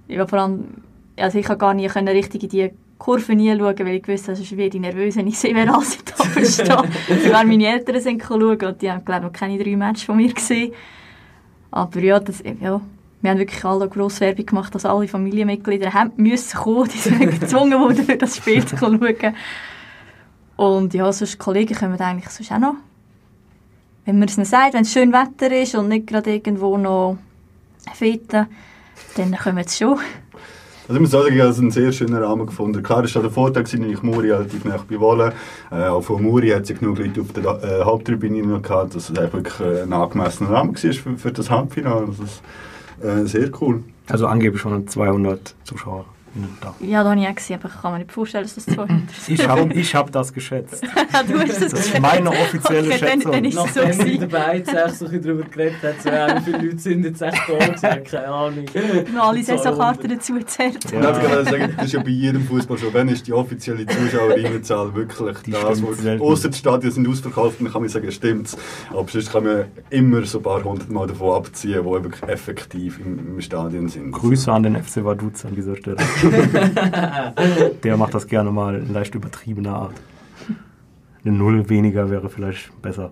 ja, vor allem, also ich konnte gar nicht können richtig in die Kurve nie schauen, weil ich wusste, sonst werde ich nervös, wenn ich sehe, wer alles da steht. Sogar meine Eltern sind schauen und die haben, glaube ich, noch keine drei Matches von mir gesehen. Aber ja, das, ja, wir haben wirklich alle grosse Werbung gemacht, dass alle Familienmitglieder haben müssen kommen, die sind gezwungen worden, das Spiel zu schauen. Und ja, sonst Kollegen kommen eigentlich sonst auch noch. Wenn man es ihnen sagt, wenn es schön Wetter ist und nicht gerade irgendwo noch Fete, dann kommen sie schon. Also ich muss sagen, ich habe einen sehr schönen Rahmen gefunden. Klar, es war der Vorteil, dass ich Muri relativ nah bei Wolle. Äh, auch von Muri hat es genug Leute auf der äh, Haupttribüne gehabt, dass es wirklich äh, ein angemessener Rahmen war für, für das Halbfinale. Ist äh, sehr cool. Also angeblich schon 200 Zuschauer da. Ja, da habe ich auch gesehen, aber ich kann mir nicht vorstellen, dass das 200 Ich habe ich hab das geschätzt. du hast das Das ist meine offizielle Okay, dann- Schätzung. dann ist- so Nachdem wir gewesen. dabei so bisschen darüber geredet haben, so, ja, wie viele Leute sind jetzt echt da keine Ahnung. noch alle Saisonkarten dazu. Und dann kann ich sagen, das ist ja bei jedem Fußball schon. Wenn ist die offizielle Zuschauerinnenzahl wirklich Die das, selten. außer die Stadien sind ausverkauft, dann kann man sagen, stimmt's. Aber sonst kann man immer so ein paar hundert Mal davon abziehen, die wirklich effektiv im, im Stadion sind. Grüße an den FC Vaduz an dieser Stelle. Der macht das gerne mal in leicht übertriebener Art. Eine Null weniger wäre vielleicht besser.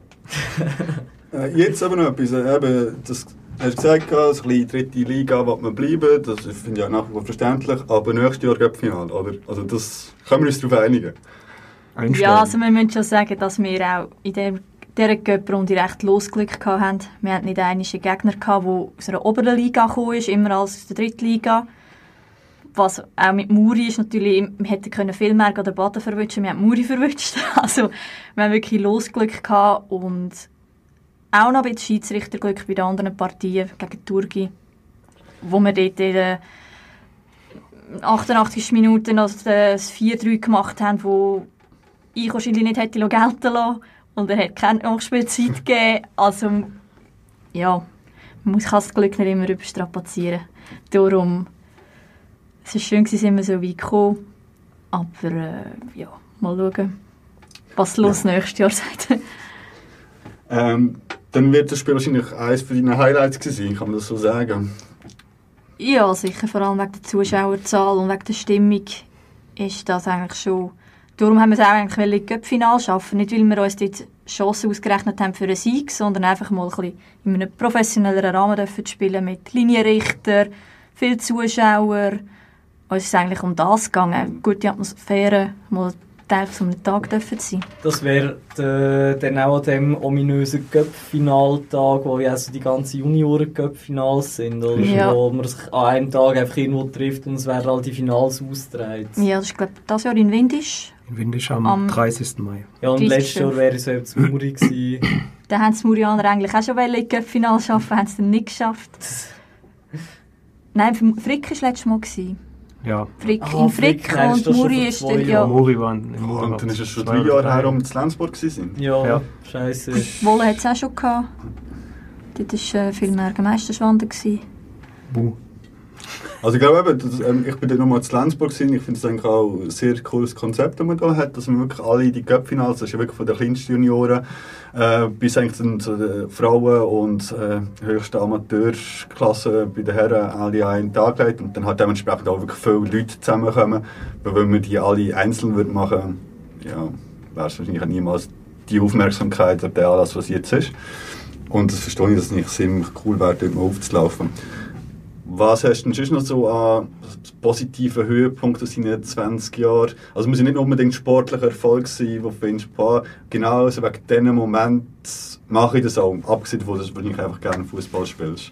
Äh, jetzt aber noch etwas. Äh, eben, das hast du gesagt, das bisschen dritte Liga will man bleiben. Das finde ich auch nach wie vor verständlich. Aber nächstes Jahr Cup-Final, oder? Also das können wir uns darauf einigen. Einstellen. Ja, also wir müssen schon sagen, dass wir auch in der, dieser Cup-Runde recht Losglück gehabt haben. Wir hatten nicht einen Gegner, der aus einer oberen Liga ist, immer als aus der dritten Liga. Was auch mit Muri ist natürlich, wir hätten können viel mehr den Baden verwünschen, wir haben Muri verwünscht. Also wir haben wirklich Losglück gehabt und auch noch ein bisschen Schiedsrichterglück bei den anderen Partien gegen Turgi, wo wir dort in den 88 Minuten noch das 4-3 gemacht haben, wo ich wahrscheinlich nicht hätte gelten lassen und er hat keine Nachspielzeit gegeben. Also, ja, man kann das Glück nicht immer überstrapazieren. Darum, es war schön, sind wir so weit gekommen. Aber äh, ja, mal schauen, was los nächstes Jahr sagt. Ähm, dann wird das Spiel wahrscheinlich eines von deinen Highlights sein, kann man das so sagen. ja, sicher, vor allem wegen der Zuschauerzahl und wegen der Stimmung ist das eigentlich schon... Darum haben wir es auch eigentlich wollen, Cup-Final schaffen. Nicht, weil wir uns dort Chancen ausgerechnet haben für einen Sieg, sondern einfach mal ein bisschen in einem professionelleren Rahmen dürfen spielen mit Linienrichter, viel Zuschauer. Uns ist es eigentlich um das gegangen, gute Atmosphäre, mal Teil von einem Tag dürfen sein. Das wäre äh, dann auch an dem ominösen Cup-Finaltag, wo ja also die ganzen Junioren-Cup-Finals sind, oder? Ja. wo man sich an einem Tag einfach irgendwo trifft und es werden all die Finals ausgetragen. Ja, das ist glaube ich das Jahr in Windisch. In Windisch am, Am- 30. Mai. Ja, und 30. letztes Jahr wäre es eben zu Muri gewesen. Da haben die Murianer eigentlich auch schon in Cup-Final schaffen, haben es dann nicht geschafft. Nein, Frick war letztes Mal. Gewesen. Ja, Frick, Aha, in Frick, Frick, und Muri ist Jahren. ja, Muri waren in Muri Und dann ist es schon drei Jahre her, um zu Lenzburg gewesen. Ja, Ja. scheiße. Wolle hat es auch schon gehabt. Dort war äh, viel mehr Meisterschwanden. gewesen. Buh. Also ich glaube eben, das, ähm, ich bin dann nochmal zu Lenzburg gewesen. Ich finde es eigentlich auch ein sehr cooles Konzept, das man da hat, dass man wirklich alle die Cup-Finals, das ist ja wirklich von den kleinsten Junioren äh, bis eigentlich zu den Frauen und äh, höchsten Amateurklasse bei den Herren alle an einen Tag legt und dann hat dementsprechend auch wirklich viele Leute zusammenkommen. Weil wenn man die alle einzeln würde machen, ja, wäre es wahrscheinlich niemals die Aufmerksamkeit oder der Anlass, was jetzt ist. Und das verstehe ich, dass es nicht ziemlich cool wäre, dort mal aufzulaufen. Was hast du sonst noch so an positiven Höhepunkten aus deinen 20 Jahren? Also muss ja nicht unbedingt sportlicher Erfolg sein, wo du findest, boah, genau also wegen diesem Moment mache ich das auch, abgesehen davon, dass du wahrscheinlich einfach gerne Fußball spielst.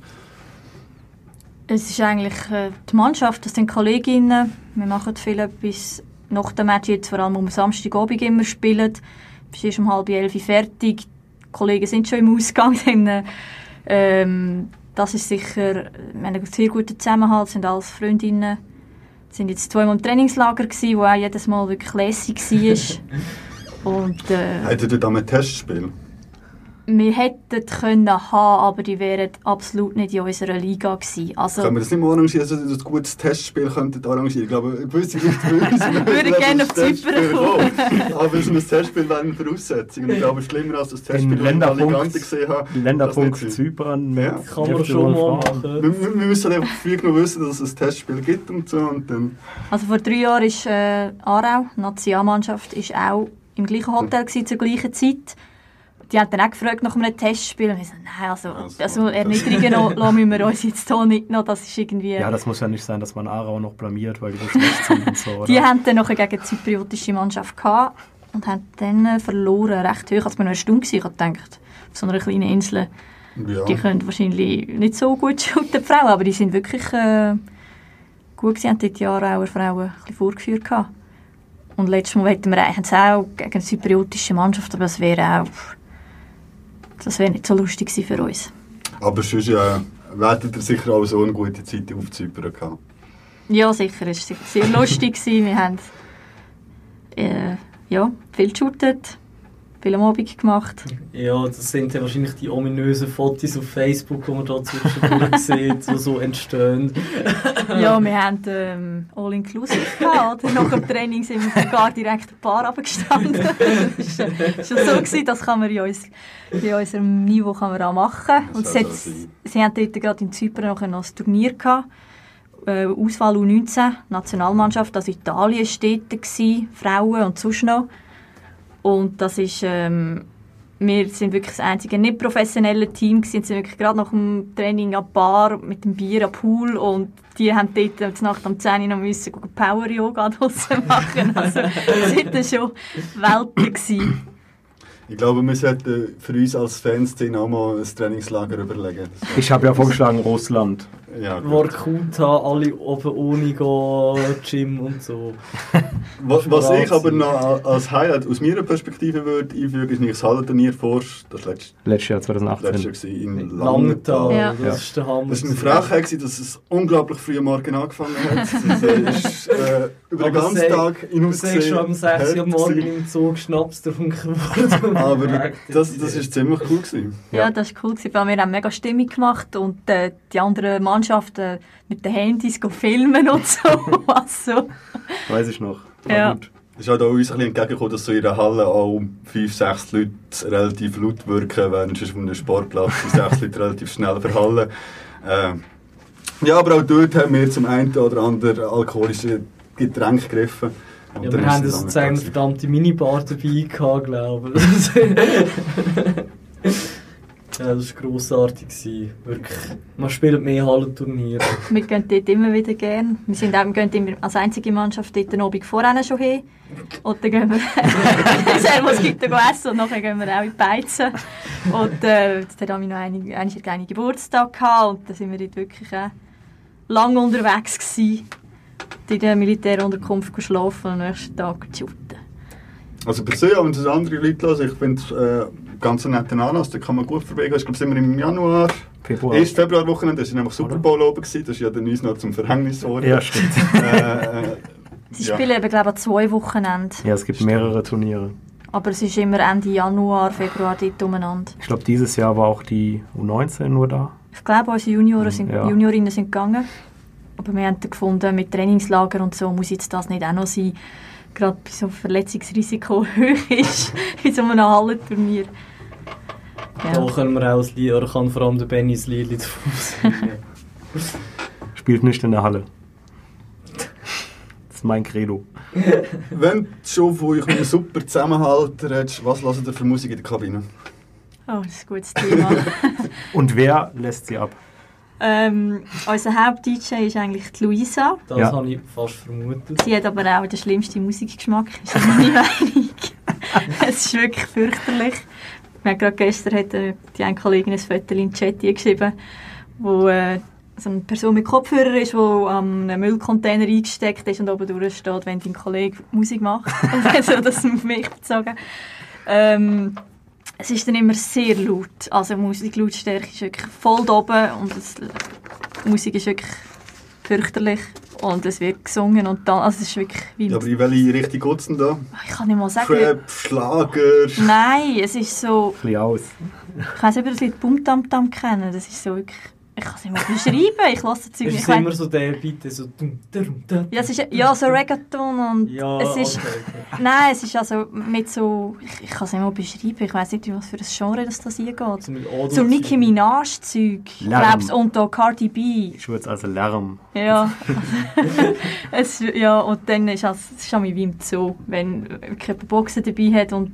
Es ist eigentlich äh, die Mannschaft, das sind Kolleginnen. Wir machen viel etwas nach dem Match, jetzt vor allem am Samstagabend immer spielen. Bis erst um halb elf fertig. Die Kollegen sind schon im Ausgang. Dann, ähm, das ist sicher, wir haben einen sehr guten Zusammenhalt, sind alles Freundinnen. Sind jetzt zweimal im Trainingslager gewesen, wo auch jedes Mal wirklich lässig war. Und äh, Hättet ihr da ein Testspiel? Wir hätten können haben, aber die wären absolut nicht in unserer Liga gewesen. Also, Können wir das nicht mal arrangieren, dass ihr ein gutes Testspiel könntet arrangieren? Ich glaube, gewisse Leute würden Würde gerne auf Zypern kommen. Aber so ein Testspiel wäre eine Voraussetzung. Und ich glaube, schlimmer als das Testspiel, das ich alle Ganze gesehen habe. Länderpunkt das nicht Zypern. Ja. Kann man schon mal. Wir, machen. wir wir müssen einfach früh genug wissen, dass es ein Testspiel gibt und so. Und dann, also vor drei Jahren ist äh, Aarau, die Nationalmannschaft, ist auch im gleichen Hotel gewesen, zur gleichen Zeit. Die haben dann auch gefragt nach einem Testspiel. Und ich so, nein, also, Also, also Erniedrigen noch- lassen wir uns jetzt hier nicht noch. Das ist irgendwie... Ja, das muss ja nicht sein, dass man Aarau noch blamiert, weil die so schlecht sind und so. Oder? Die haben dann nachher gegen die zypriotische Mannschaft gehabt und haben dann äh, verloren, recht hoch. Als wir noch eine Stunde waren, ich habe gedacht, auf so einer kleinen Insel, ja. die können wahrscheinlich nicht so gut shooten, die Frauen, aber die sind wirklich äh, gut gewesen, haben dort die Aarauer Frauen ein bisschen vorgeführt gehabt. Und letztes Mal hätten wir eigentlich auch gegen eine zypriotische Mannschaft, aber das wäre auch, das wäre nicht so lustig für uns. Aber sonst ja, werdet ihr sicher auch so eine gute Zeit auf Zypern gehabt. Ja, sicher, es war sehr lustig. Wir haben äh, ja, viel geshootet, viel am Abend gemacht. Ja, das sind ja wahrscheinlich die ominösen Fotos auf Facebook, die man da zwischendurch sieht, die so entstehen. Ja, wir haben ähm, All-Inclusive gehabt. Oder? Nach dem Training sind wir sogar direkt ein Paar runtergestanden. das war schon so, gewesen, das kann man in, uns, in unserem Niveau kann man auch machen. Das Und so hat, sie haben dort gerade in Zypern noch ein Turnier gehabt. Äh, Auswahl U19, Nationalmannschaft, also Italien war dort, gewesen, Frauen und sonst noch. Und das ist, ähm, wir sind wirklich das einzige nicht professionelle Team gewesen. Wir sind wirklich gerade nach dem Training an Bar mit dem Bier am Pool und die haben dort äh, Nacht um 10 Uhr noch müssen Power Yoga draussen machen. Also das waren schon Welten. Gewesen. Ich glaube, wir sollten für uns als Fanszene auch mal ein Trainingslager überlegen. Ich habe ja vorgeschlagen Russland. Ja, gut. Vorkuta, alle oben ohne gehen, Gym und so. Was, was ich aber noch als Highlight aus meiner Perspektive würde einfügen, ist nicht das Hallenturnier vor, das letzte, Letztes Jahr letzte 2018. Jahr gewesen, in Langenthal. Ja. das Ja. ist der Hammer. Das war eine Frechheit, gewesen, dass es unglaublich früh am Morgen angefangen hat. Es ist äh, über den ganzen Tag Du hinaus sagst schon am 6 Uhr morgen im Zug Schnaps getrunken worden. Aber das, das ist ziemlich cool gewesen. Ja, Ja. das war cool. gewesen, weil Wir haben mega Stimmung gemacht und äh, die anderen Mannschaften mit den Handys filmen und so. also, Weiß ich noch. Ja. gut. Es ist halt auch uns ein bisschen entgegengekommen, dass so in der Halle auch fünf, sechs Leute relativ laut wirken, während sonst auf einem Sportplatz die sechs Leute relativ schnell verhallen. Ähm, ja, aber auch dort haben wir zum einen oder anderen alkoholische Getränk gegriffen. Und Ja, dann wir haben es sozusagen eine verdammte Minibar dabei gehabt, glaube ich. ja, das war grossartig. gewesen. Wirklich. Man spielt mehr Hallenturniere. wir gehen dort immer wieder gern. Wir, sind auch, gehen immer als einzige Mannschaft dort den Abend vorher schon hin. Und dann gehen wir Servus gibt dann essen und nachher gehen wir auch in die Beizen. Und äh, jetzt haben wir noch einige, einige, einige Geburtstag gehabt und dann sind wir dort wirklich äh, lange unterwegs gewesen. In der Militärunterkunft geschlafen und am nächsten Tag shooten. Also persönlich, wenn es andere Leute hören, ich finde äh, ganz netten Anlass, da kann man gut vorbeigehen. Ich glaube, sind wir im Januar, Februar. 1. Februar-Wochenende, das war nämlich Super Bowl oben, gewesen. das ist ja dann uns noch zum Verhängnis geworden. Ja, stimmt. äh, äh, Sie ja. spielen eben, glaube ich, an zwei Wochenende. Ja, es gibt mehrere Turniere. Aber es ist immer Ende Januar, Februar dort umeinander. Ich glaube, dieses Jahr war auch die U19 nur da. Ich glaube, unsere Junioren sind, Ja. Juniorinnen sind gegangen. Aber wir haben dann gefunden, mit Trainingslager und so muss jetzt das nicht auch noch sein. Gerade bei so einem Verletzungsrisiko hoch ist, in so einem Hallenturnier. Da Ja. können wir auch das Lied, oder kann vor allem der Benny das Lied davon singen. Spielt nicht in der Halle. Das ist mein Credo. Wenn du schon von euch einem super Zusammenhalt redest, was hört ihr für Musik in der Kabine? Oh, das ist ein gutes Thema. Und wer lässt sie ab? ähm, unser Haupt-DJ ist eigentlich die Luisa. Das Ja. habe ich fast vermutet. Sie hat aber auch den schlimmsten Musikgeschmack, ist meine Meinung. es ist wirklich fürchterlich. Haben gerade gestern hat äh, die eine Kollegin ein Foto in den Chat geschrieben, wo äh, eine Person mit Kopfhörer ist, die am Müllcontainer eingesteckt ist und oben durchsteht, wenn dein Kollege Musik macht. also das auf mich bezogen. Ähm, es ist dann immer sehr laut. Also Musiklautstärke ist wirklich voll oben und das, Musik ist wirklich fürchterlich und es wird gesungen und dann, also es ist wirklich wie... Ja, aber in welche Richtung geht es denn da? ich kann nicht mal sagen... Trap, Schlager? Nein, es ist so... Ein bisschen aus. Ich weiß nicht, ob ihr das Lied Bum Tam Tam kennen. Das ist so wirklich... Ich kann es nicht mal beschreiben. Ich lasse das Zeug Ist es Ich immer so der Beat, so... dum, dum, dum. Ja, es ist, ja, so Reggaeton und Ja, es ist... okay, okay. Nein, es ist also mit so... Ich, ich kann es nicht mal beschreiben. Ich weiß nicht, was für ein Genre das, das hier geht. So So Nicki Minaj-Zeug, Lärm. glaubst und da Cardi B. Ich würde es also Lärm. Ja. es, ja, und dann ist es, es ist wie im Zoo, wenn jemand Boxen dabei hat und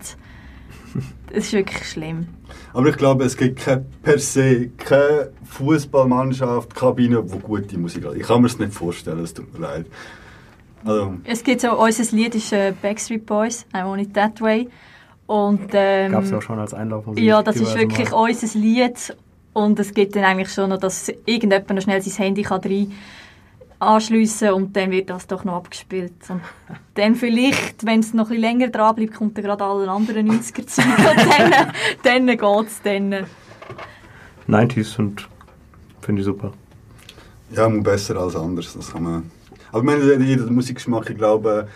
es ist wirklich schlimm. Aber ich glaube, es gibt keine, per se keine Fußballmannschaft, Kabine, die gute Musik hat. Ich kann mir das nicht vorstellen, es tut mir leid. Also, Es gibt so, unser Lied ist äh, Backstreet Boys, I Want It That Way. Und, ähm, Gab es ja auch schon als Einlaufmusik. Ja, das ist diverse wirklich Mal. unser Lied. Und es gibt dann eigentlich schon noch, dass irgendjemand noch schnell sein Handy kann rein anschliessen und dann wird das doch noch abgespielt. Und dann vielleicht, wenn es noch ein bisschen länger dran bleibt, kommt dann gerade alle anderen 90er-Zeug und dann, dann geht es dann. 90s und finde ich super. ja, muss besser als anders. Das kann man. Aber ich meine, jeder Musikgeschmack, ich glaube,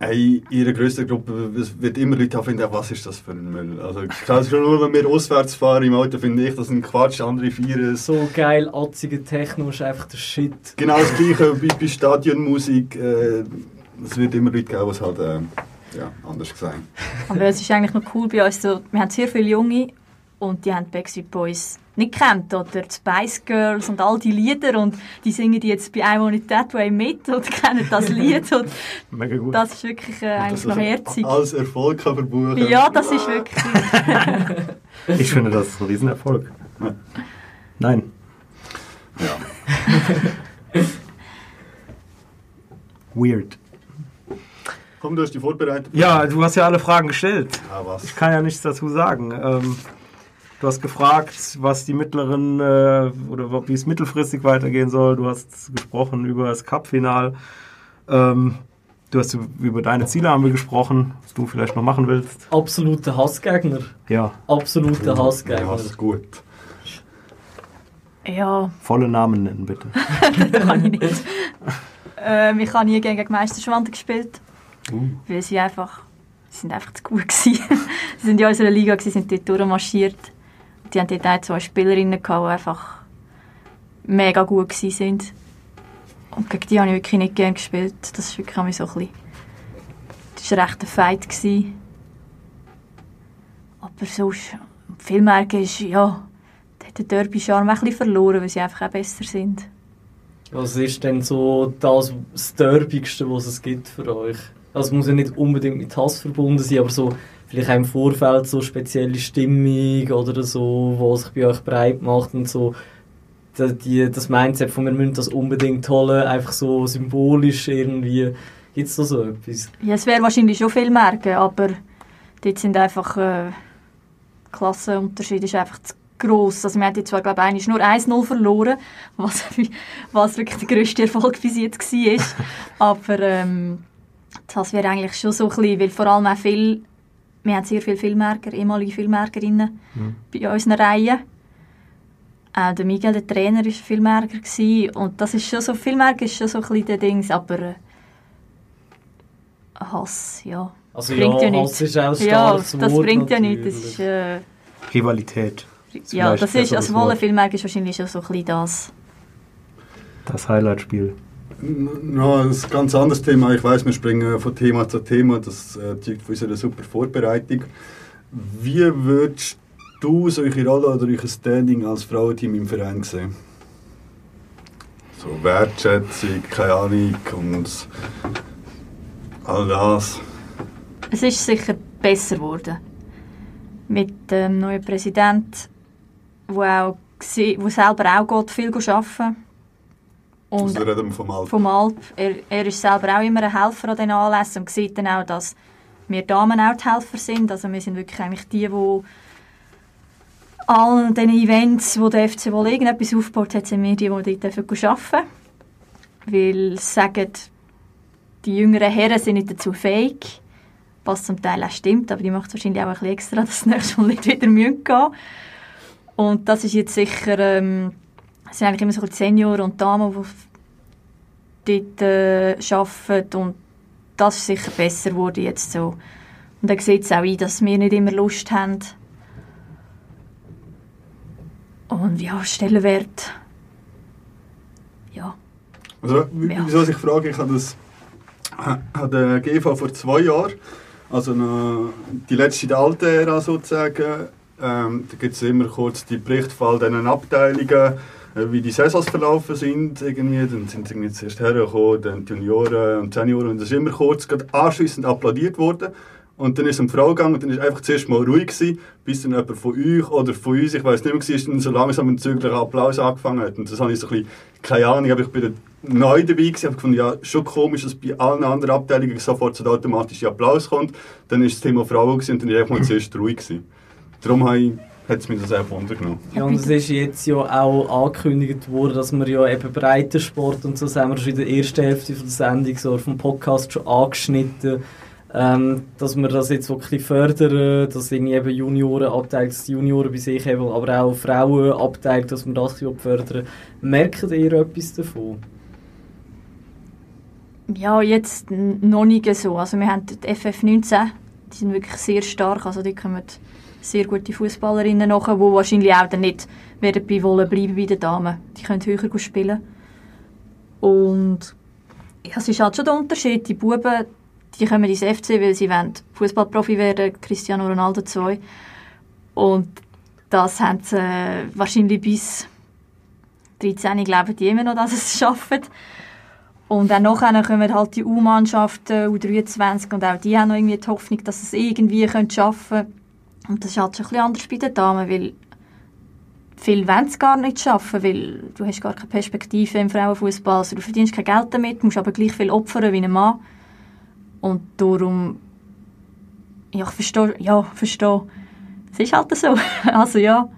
hey, in ihrer grössten Gruppe wird immer Leute haben, finden, was ist das für ein Müll? Also, ich kann schon nur, wenn wir auswärts fahren im Auto, finde ich, das ein Quatsch, andere feiern es. So geil, atzige Techno ist einfach der Shit. Genau das Gleiche wie bei Stadionmusik. Äh, es wird immer Leute geben, die es halt äh, ja, anders sagen. Aber es ist eigentlich noch cool bei uns, so, wir haben sehr viele Junge und die haben Backstreet Boys nicht kennt oder die Spice Girls und all die Lieder und die singen die jetzt bei I Want It That Way mit und kennen das Lied und Mega gut. das ist wirklich äh, eigentlich noch herzig. als Erfolg kann verbuchen Ja, das ist wirklich... Ich finde, das ist ein Riesenerfolg. Nein. Ja. Weird. Komm, du hast die vorbereitet. Ja, du hast ja alle Fragen gestellt. Ah, was? Ich kann ja nichts dazu sagen. Ähm, du hast gefragt, was die mittleren äh, oder wie es mittelfristig weitergehen soll. Du hast gesprochen über das Cup-Final. Ähm, du hast über deine Ziele haben wir gesprochen, was du vielleicht noch machen willst. Absoluter Hassgegner. Ja, Absoluter Ja, Hassgegner. ist gut. Ja, volle Namen nennen bitte. das kann ich nicht. ähm, ich habe nie gegen die Meisterschwanden gespielt, weil sie einfach... Sie sind einfach zu gut gewesen. sie sind in unserer Liga, gewesen, sind dort durchmarschiert. Die haben dort auch zwei Spielerinnen gehabt, die einfach mega gut sind. Und gegen die habe ich wirklich nicht gerne gespielt. Das war wirklich so ein bisschen... Das war recht ein Fight. Gewesen. Aber sonst... Viel merken ist, ja... Da hat der Derby-Charme ein bisschen verloren, weil sie einfach auch besser sind. Was ist denn so das, das Derbigste, was es gibt für euch? Also es muss ja nicht unbedingt mit Hass verbunden sein, aber so vielleicht auch im Vorfeld so spezielle Stimmung oder so, was sich bei euch breit macht und so die, das Mindset von wir müssen das unbedingt holen, einfach so symbolisch irgendwie. Gibt es da so etwas? Ja, es wäre wahrscheinlich schon viel merken, aber dort sind einfach äh, Klassenunterschied ist einfach zu gross. Also wir haben jetzt zwar glaube ich nur 1-0 verloren, was, was wirklich der grösste Erfolg bis jetzt war. aber ähm, das wäre eigentlich schon so ein bisschen, weil vor allem auch viel, wir haben sehr viele Filmmerker, ehemalige Filmmerkerinnen bei unseren Reihen. Auch der Miguel, der Trainer, war Filmmerker gewesen. und das ist schon so, Filmmerker ist schon so ein bisschen der Dings, aber äh, Hass, ja. Also Bringt ja, ja Hass nichts. ist auch ein Ja, das Wort bringt ja nichts. Das ist, äh, Rivalität. ja, das ist, also Wort. Wollenfilmmerk ist wahrscheinlich schon so ein bisschen das. Das Highlight-Spiel. Ja, das ist ein ganz anderes Thema. Ich weiß, wir springen von Thema zu Thema. Das äh, zeugt von unserer super Vorbereitung. Wie würdest du solche Rolle oder euer Standing als Frauenteam im Verein sehen? So Wertschätzung, keine Ahnung und all das. Es ist sicher besser geworden. Mit dem neuen Präsident, wo auch wo selber auch geht, viel arbeiten Und also reden wir vom Alter. vom Alp. Er, er ist selber auch immer ein Helfer an den Anlässen und sieht dann auch, dass wir Damen auch die Helfer sind. Also wir sind wirklich eigentlich die, die all diesen Events, wo der FC wohl irgendetwas aufbaut, hat es Medien, die dort arbeiten dürfen. Weil sie sagen, die jüngeren Herren sind nicht dazu fähig. Was zum Teil auch stimmt, aber die macht es wahrscheinlich auch ein bisschen extra, dass sie nächstes Mal nicht wieder gehen müssen. Und das ist jetzt sicher, ähm, es sind eigentlich immer so die Senioren und Damen, die dort äh, arbeiten und das ist sicher besser geworden jetzt so. Und dann sieht es auch ein, dass wir nicht immer Lust haben. Und ja, Stellenwert. Ja. Also, wieso ich frage, ich habe das hat der GV vor zwei Jahren, also noch die letzte der alten Ära sozusagen, ähm, da gibt es immer kurz die Berichte von all diesen Abteilungen, äh, wie die Saisons verlaufen sind. Irgendwie. Dann sind sie irgendwie zuerst hergekommen, dann die Junioren und Senioren und das ist immer kurz gerade anschliessend applaudiert worden. Und dann ist es um Frau gegangen und dann ist einfach zuerst mal ruhig gewesen, bis dann jemand von euch oder von uns, ich weiß nicht mehr, war, dann so langsam ein züglicher Applaus angefangen hat. Und das habe ich so ein bisschen, keine Ahnung, aber ich bin neu dabei gewesen, habe gefunden, ja, schon komisch, dass bei allen anderen Abteilungen sofort so der automatische Applaus kommt. Dann ist das Thema Frauen gewesen, und dann war ich einfach mal zuerst ruhig gewesen. Darum habe ich, hat es mich das einfach wundern Ja, und es ist jetzt ja auch angekündigt worden, dass wir ja eben Breitensport und so, das haben wir schon in der ersten Hälfte von der Sendung so vom Podcast schon angeschnitten, ähm, dass wir das jetzt wirklich fördern, dass irgendwie eben Juniorenabteilung, dass die Junioren bei sich haben, aber auch Frauenabteilung, dass wir das fördern. Merkt ihr etwas davon? Ja, jetzt noch nicht so. Also wir haben die FF19, die sind wirklich sehr stark. Also die kommen sehr gute Fußballerinnen nachher, die wahrscheinlich auch dann nicht werden bei wollen bleiben bei den Damen. Die können höher spielen. Und ja, es ist halt schon der Unterschied. Die Buben, die kommen ins FC, weil sie Fußballprofi werden, Cristiano Ronaldo 2. Und das haben sie äh, wahrscheinlich bis 13 glauben die immer noch, dass sie es schaffen. Und dann nachher kommen halt die U-Mannschaften, U23 und auch die haben noch irgendwie die Hoffnung, dass sie es irgendwie können schaffen können. Und das ist halt schon ein bisschen anders bei den Damen, weil viele wollen es gar nicht schaffen, weil du hast gar keine Perspektive im Frauenfußball. Also du verdienst kein Geld damit, musst aber gleich viel opfern wie ein Mann. Und darum, ja, ich verstehe, ja, verstehe. Es ist halt so. Also ja.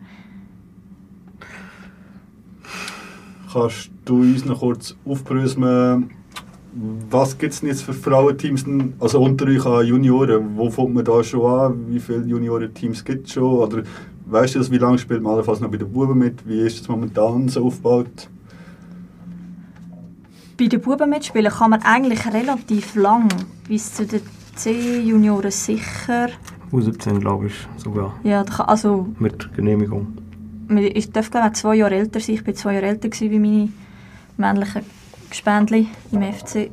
Kannst du uns noch kurz aufbröseln, was gibt es denn jetzt für Frauenteams, also unter euch an Junioren? Wo fängt man da schon an? Wie viele Juniorenteams gibt es schon? Oder weißt du das, wie lange spielt man allenfalls noch bei den Buben mit? Wie ist das momentan so aufgebaut? Bei den Buben mitspielen kann man eigentlich relativ lang, bis zu den C-Junioren sicher. U17, glaube ich, sogar. Ja, also Mit Genehmigung. ich darf glaube ich zwei Jahre älter sein. Ich bin zwei Jahre älter gewesen wie meine männlichen Gespendli im FC.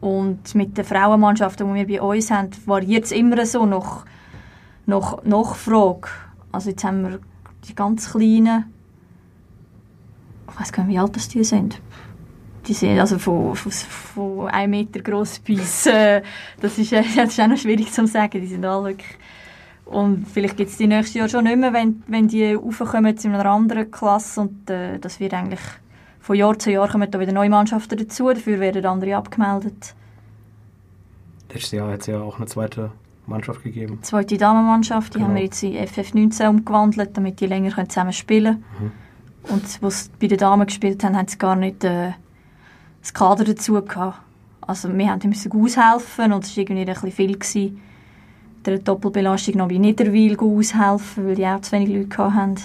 Und mit den Frauenmannschaften, die wir bei uns haben, variiert es immer so nach, nach Nachfrage. Also jetzt haben wir die ganz Kleinen, ich weiß gar nicht, wie alt das die sind. Die sind also von, von, von 1 Meter gross bis, äh, das, ist, das ist auch noch schwierig zu sagen, die sind alle wirklich und vielleicht gibt es die nächstes Jahr schon nicht mehr, wenn, wenn die raufkommen zu einer anderen Klasse. Und äh, das wird eigentlich von Jahr zu Jahr kommen da wieder neue Mannschaften dazu. Dafür werden andere abgemeldet. Letztes Jahr hat es ja auch eine zweite Mannschaft gegeben. Die zweite Damenmannschaft, die Genau. haben wir jetzt in FF19 umgewandelt, damit die länger können zusammen spielen können. Und was sie bei den Damen gespielt haben, haben sie gar nicht äh, das Kader dazu gehabt. Also wir haben müssen aushelfen und es war irgendwie ein bisschen viel. Gewesen. Der Doppelbelastung noch bei Niederwil aushelfen, weil die auch zu wenig Leute hatten.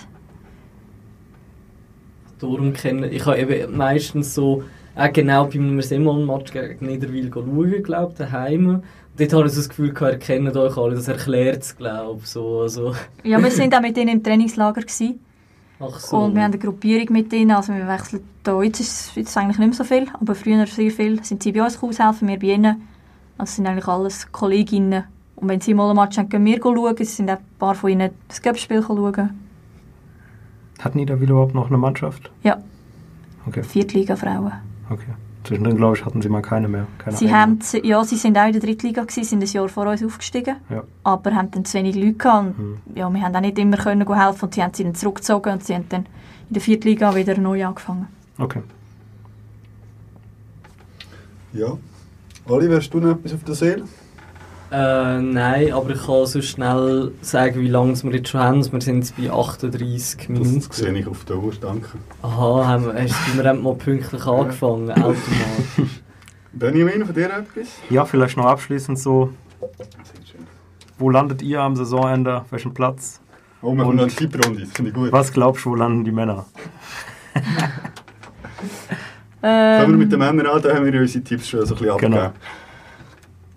Darum kenne ich habe eben meistens so, auch genau bei einem Semmelmatch gegen Niederwil schauen, glaube ich, daheim. Dort habe ich so das Gefühl, ihr kennt euch alle, das erklärt es, glaube ich. So, also, Ja, wir sind auch mit ihnen im Trainingslager gewesen. ach so. und wir haben eine Gruppierung mit ihnen. Also wir wechseln da. Jetzt ist es jetzt eigentlich nicht mehr so viel, aber früher sehr viel. Sind sie bei uns aushelfen, wir bei ihnen. Also es sind eigentlich alles Kolleginnen. Und wenn sie mal ein Match haben, gehen wir schauen. Es sind auch ein paar von ihnen das Cup-Spiel schauen. Hat Niederwil überhaupt noch eine Mannschaft? Ja, Okay, Viertliga-Frauen. okay. Zwischendrin, glaube ich, hatten sie mal keine mehr. Keine Sie haben, ja, sie sind auch in der Drittliga gewesen, sind ein Jahr vor uns aufgestiegen. Ja. Aber haben dann zu wenig Leute gehabt. Und, Mhm. ja, wir haben auch nicht immer können helfen und sie haben sie dann zurückgezogen und sie haben dann in der Viertliga wieder neu angefangen. Okay. Ja. Oliver, hast du noch etwas auf der Seele? Äh, nein, aber ich kann so schnell sagen, wie lange wir jetzt schon haben. Wir sind jetzt bei 38 Minuten. Das sehe ich auf der Uhr, danke. Aha, haben wir, hast, wir haben mal pünktlich angefangen, automatisch. Benjamin, von dir etwas? Ja, vielleicht noch abschließend so, wo landet ihr am Saisonende? Auf welchem Platz? Oh, wir haben noch eine Tipprunde, finde ich gut. Was glaubst du, wo landen die Männer? Fangen wir Ähm, mit den Männern an, da haben wir unsere Tipps schon so ein bisschen Genau. abgegeben.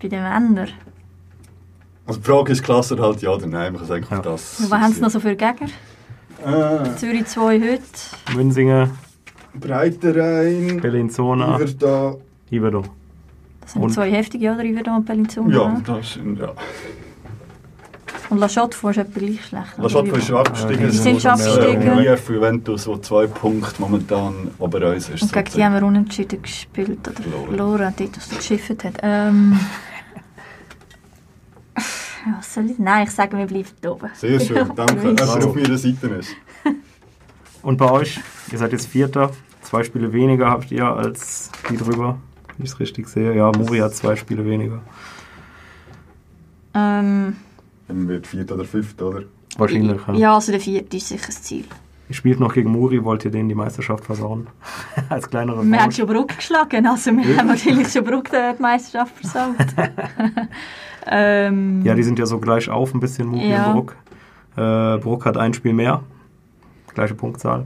bei den Männern. Also die Frage ist, Klasse halt ja oder nein, man kann sagen, Ja. das... Was haben sie noch so für Gegner? Äh, Zürich 2 heute. Münsingen, Breiterein, Bellinzona, Iverda... Iverdon. Das sind Und- zwei heftige, oder? Iverdon und Bellinzona. Ja, das sind, ja. Und La Chaux-de-Fonds ist etwa gleich schlecht. La Chaux-de-Fonds ist abgestiegen. Die es sind ist schon abgestiegen. IF Juventus, wo zwei Punkte momentan ober uns ist. Und gegen die haben wir unentschieden gespielt oder Verloren. verloren, dort, was geschifft hat. Ähm, was soll ich? Nein, ich sage, wir bleiben da oben. Sehr schön, danke. Dass Wow. auf meiner Seite ist. Und bei euch, ihr seid jetzt Vierter, zwei Spiele weniger habt ihr als die drüber, wenn ich es richtig sehe. Ja, Muri hat zwei Spiele weniger. Ähm, Dann wird viert oder fünft, oder? Wahrscheinlich. Ja. ja, also der vierte ist sicher das Ziel. Ihr spielt noch gegen Muri, wollt ihr denen die Meisterschaft versauen? als kleinere Wir haben schon Bruck geschlagen, also wir haben natürlich schon Bruck die Meisterschaft versaut. ähm, Ja, die sind ja so gleich auf, ein bisschen Muri Ja. und Bruck. Äh, Bruck hat ein Spiel mehr, gleiche Punktzahl.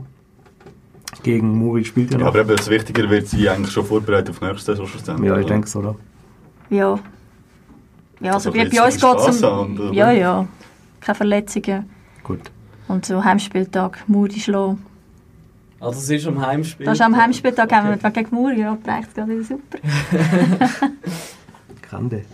Gegen Muri spielt ihr Ja, noch. aber eben, das Wichtige wird sie eigentlich schon vorbereitet auf nächste Saison schlussendlich. Ja, ich oder? denke es, oder? ja. Ja, also Also bei, uns geht es um... Ja, ja. Keine Verletzungen. Gut. Und so Heimspieltag, Muri schlagen. Also es ist am Heimspiel. Das ist am Heimspieltag haben wir gegen Muri, ja, das reicht gerade wieder super. Grande.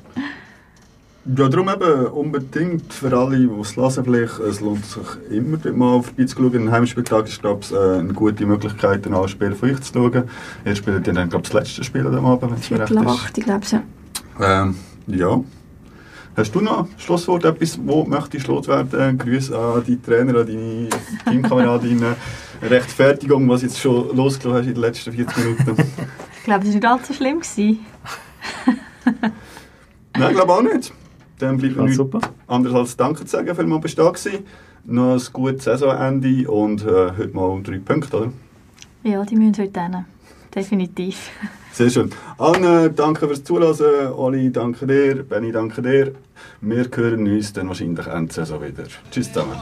Ja, darum eben unbedingt für alle, die es lesen vielleicht, es lohnt sich immer dort mal vorbeizuschauen. Ein Heimspieltag ist, glaube ich, äh, eine gute Möglichkeit, ein Anspiel von euch zu schauen. Ihr spielt ja dann, glaube ich, das letzte Spiel am Abend, wenn es mir recht ist. acht, ich glaube ja. Ähm, ja. Hast du noch Schlusswort, etwas, wo möchtest du loswerden? Grüße an die Trainer, an deine Teamkameradinnen. Rechtfertigung, was jetzt schon losgelassen hast in den letzten 40 Minuten. Ich glaube, das war nicht allzu schlimm. Gewesen. Nein, ich glaube auch nicht. Dann bleibt mir Ah, nichts super. anderes als Danke zu sagen, für mal bestehen gewesen. Noch ein gutes Saisonende und äh, heute mal um drei Punkte, oder? Ja, die müssen heute hin. Definitiv. Sehr schön. Anne, danke fürs Zuhören. Oli, danke dir. Benny, danke dir. Wir hören uns dann wahrscheinlich Ende Saison wieder. Tschüss zusammen.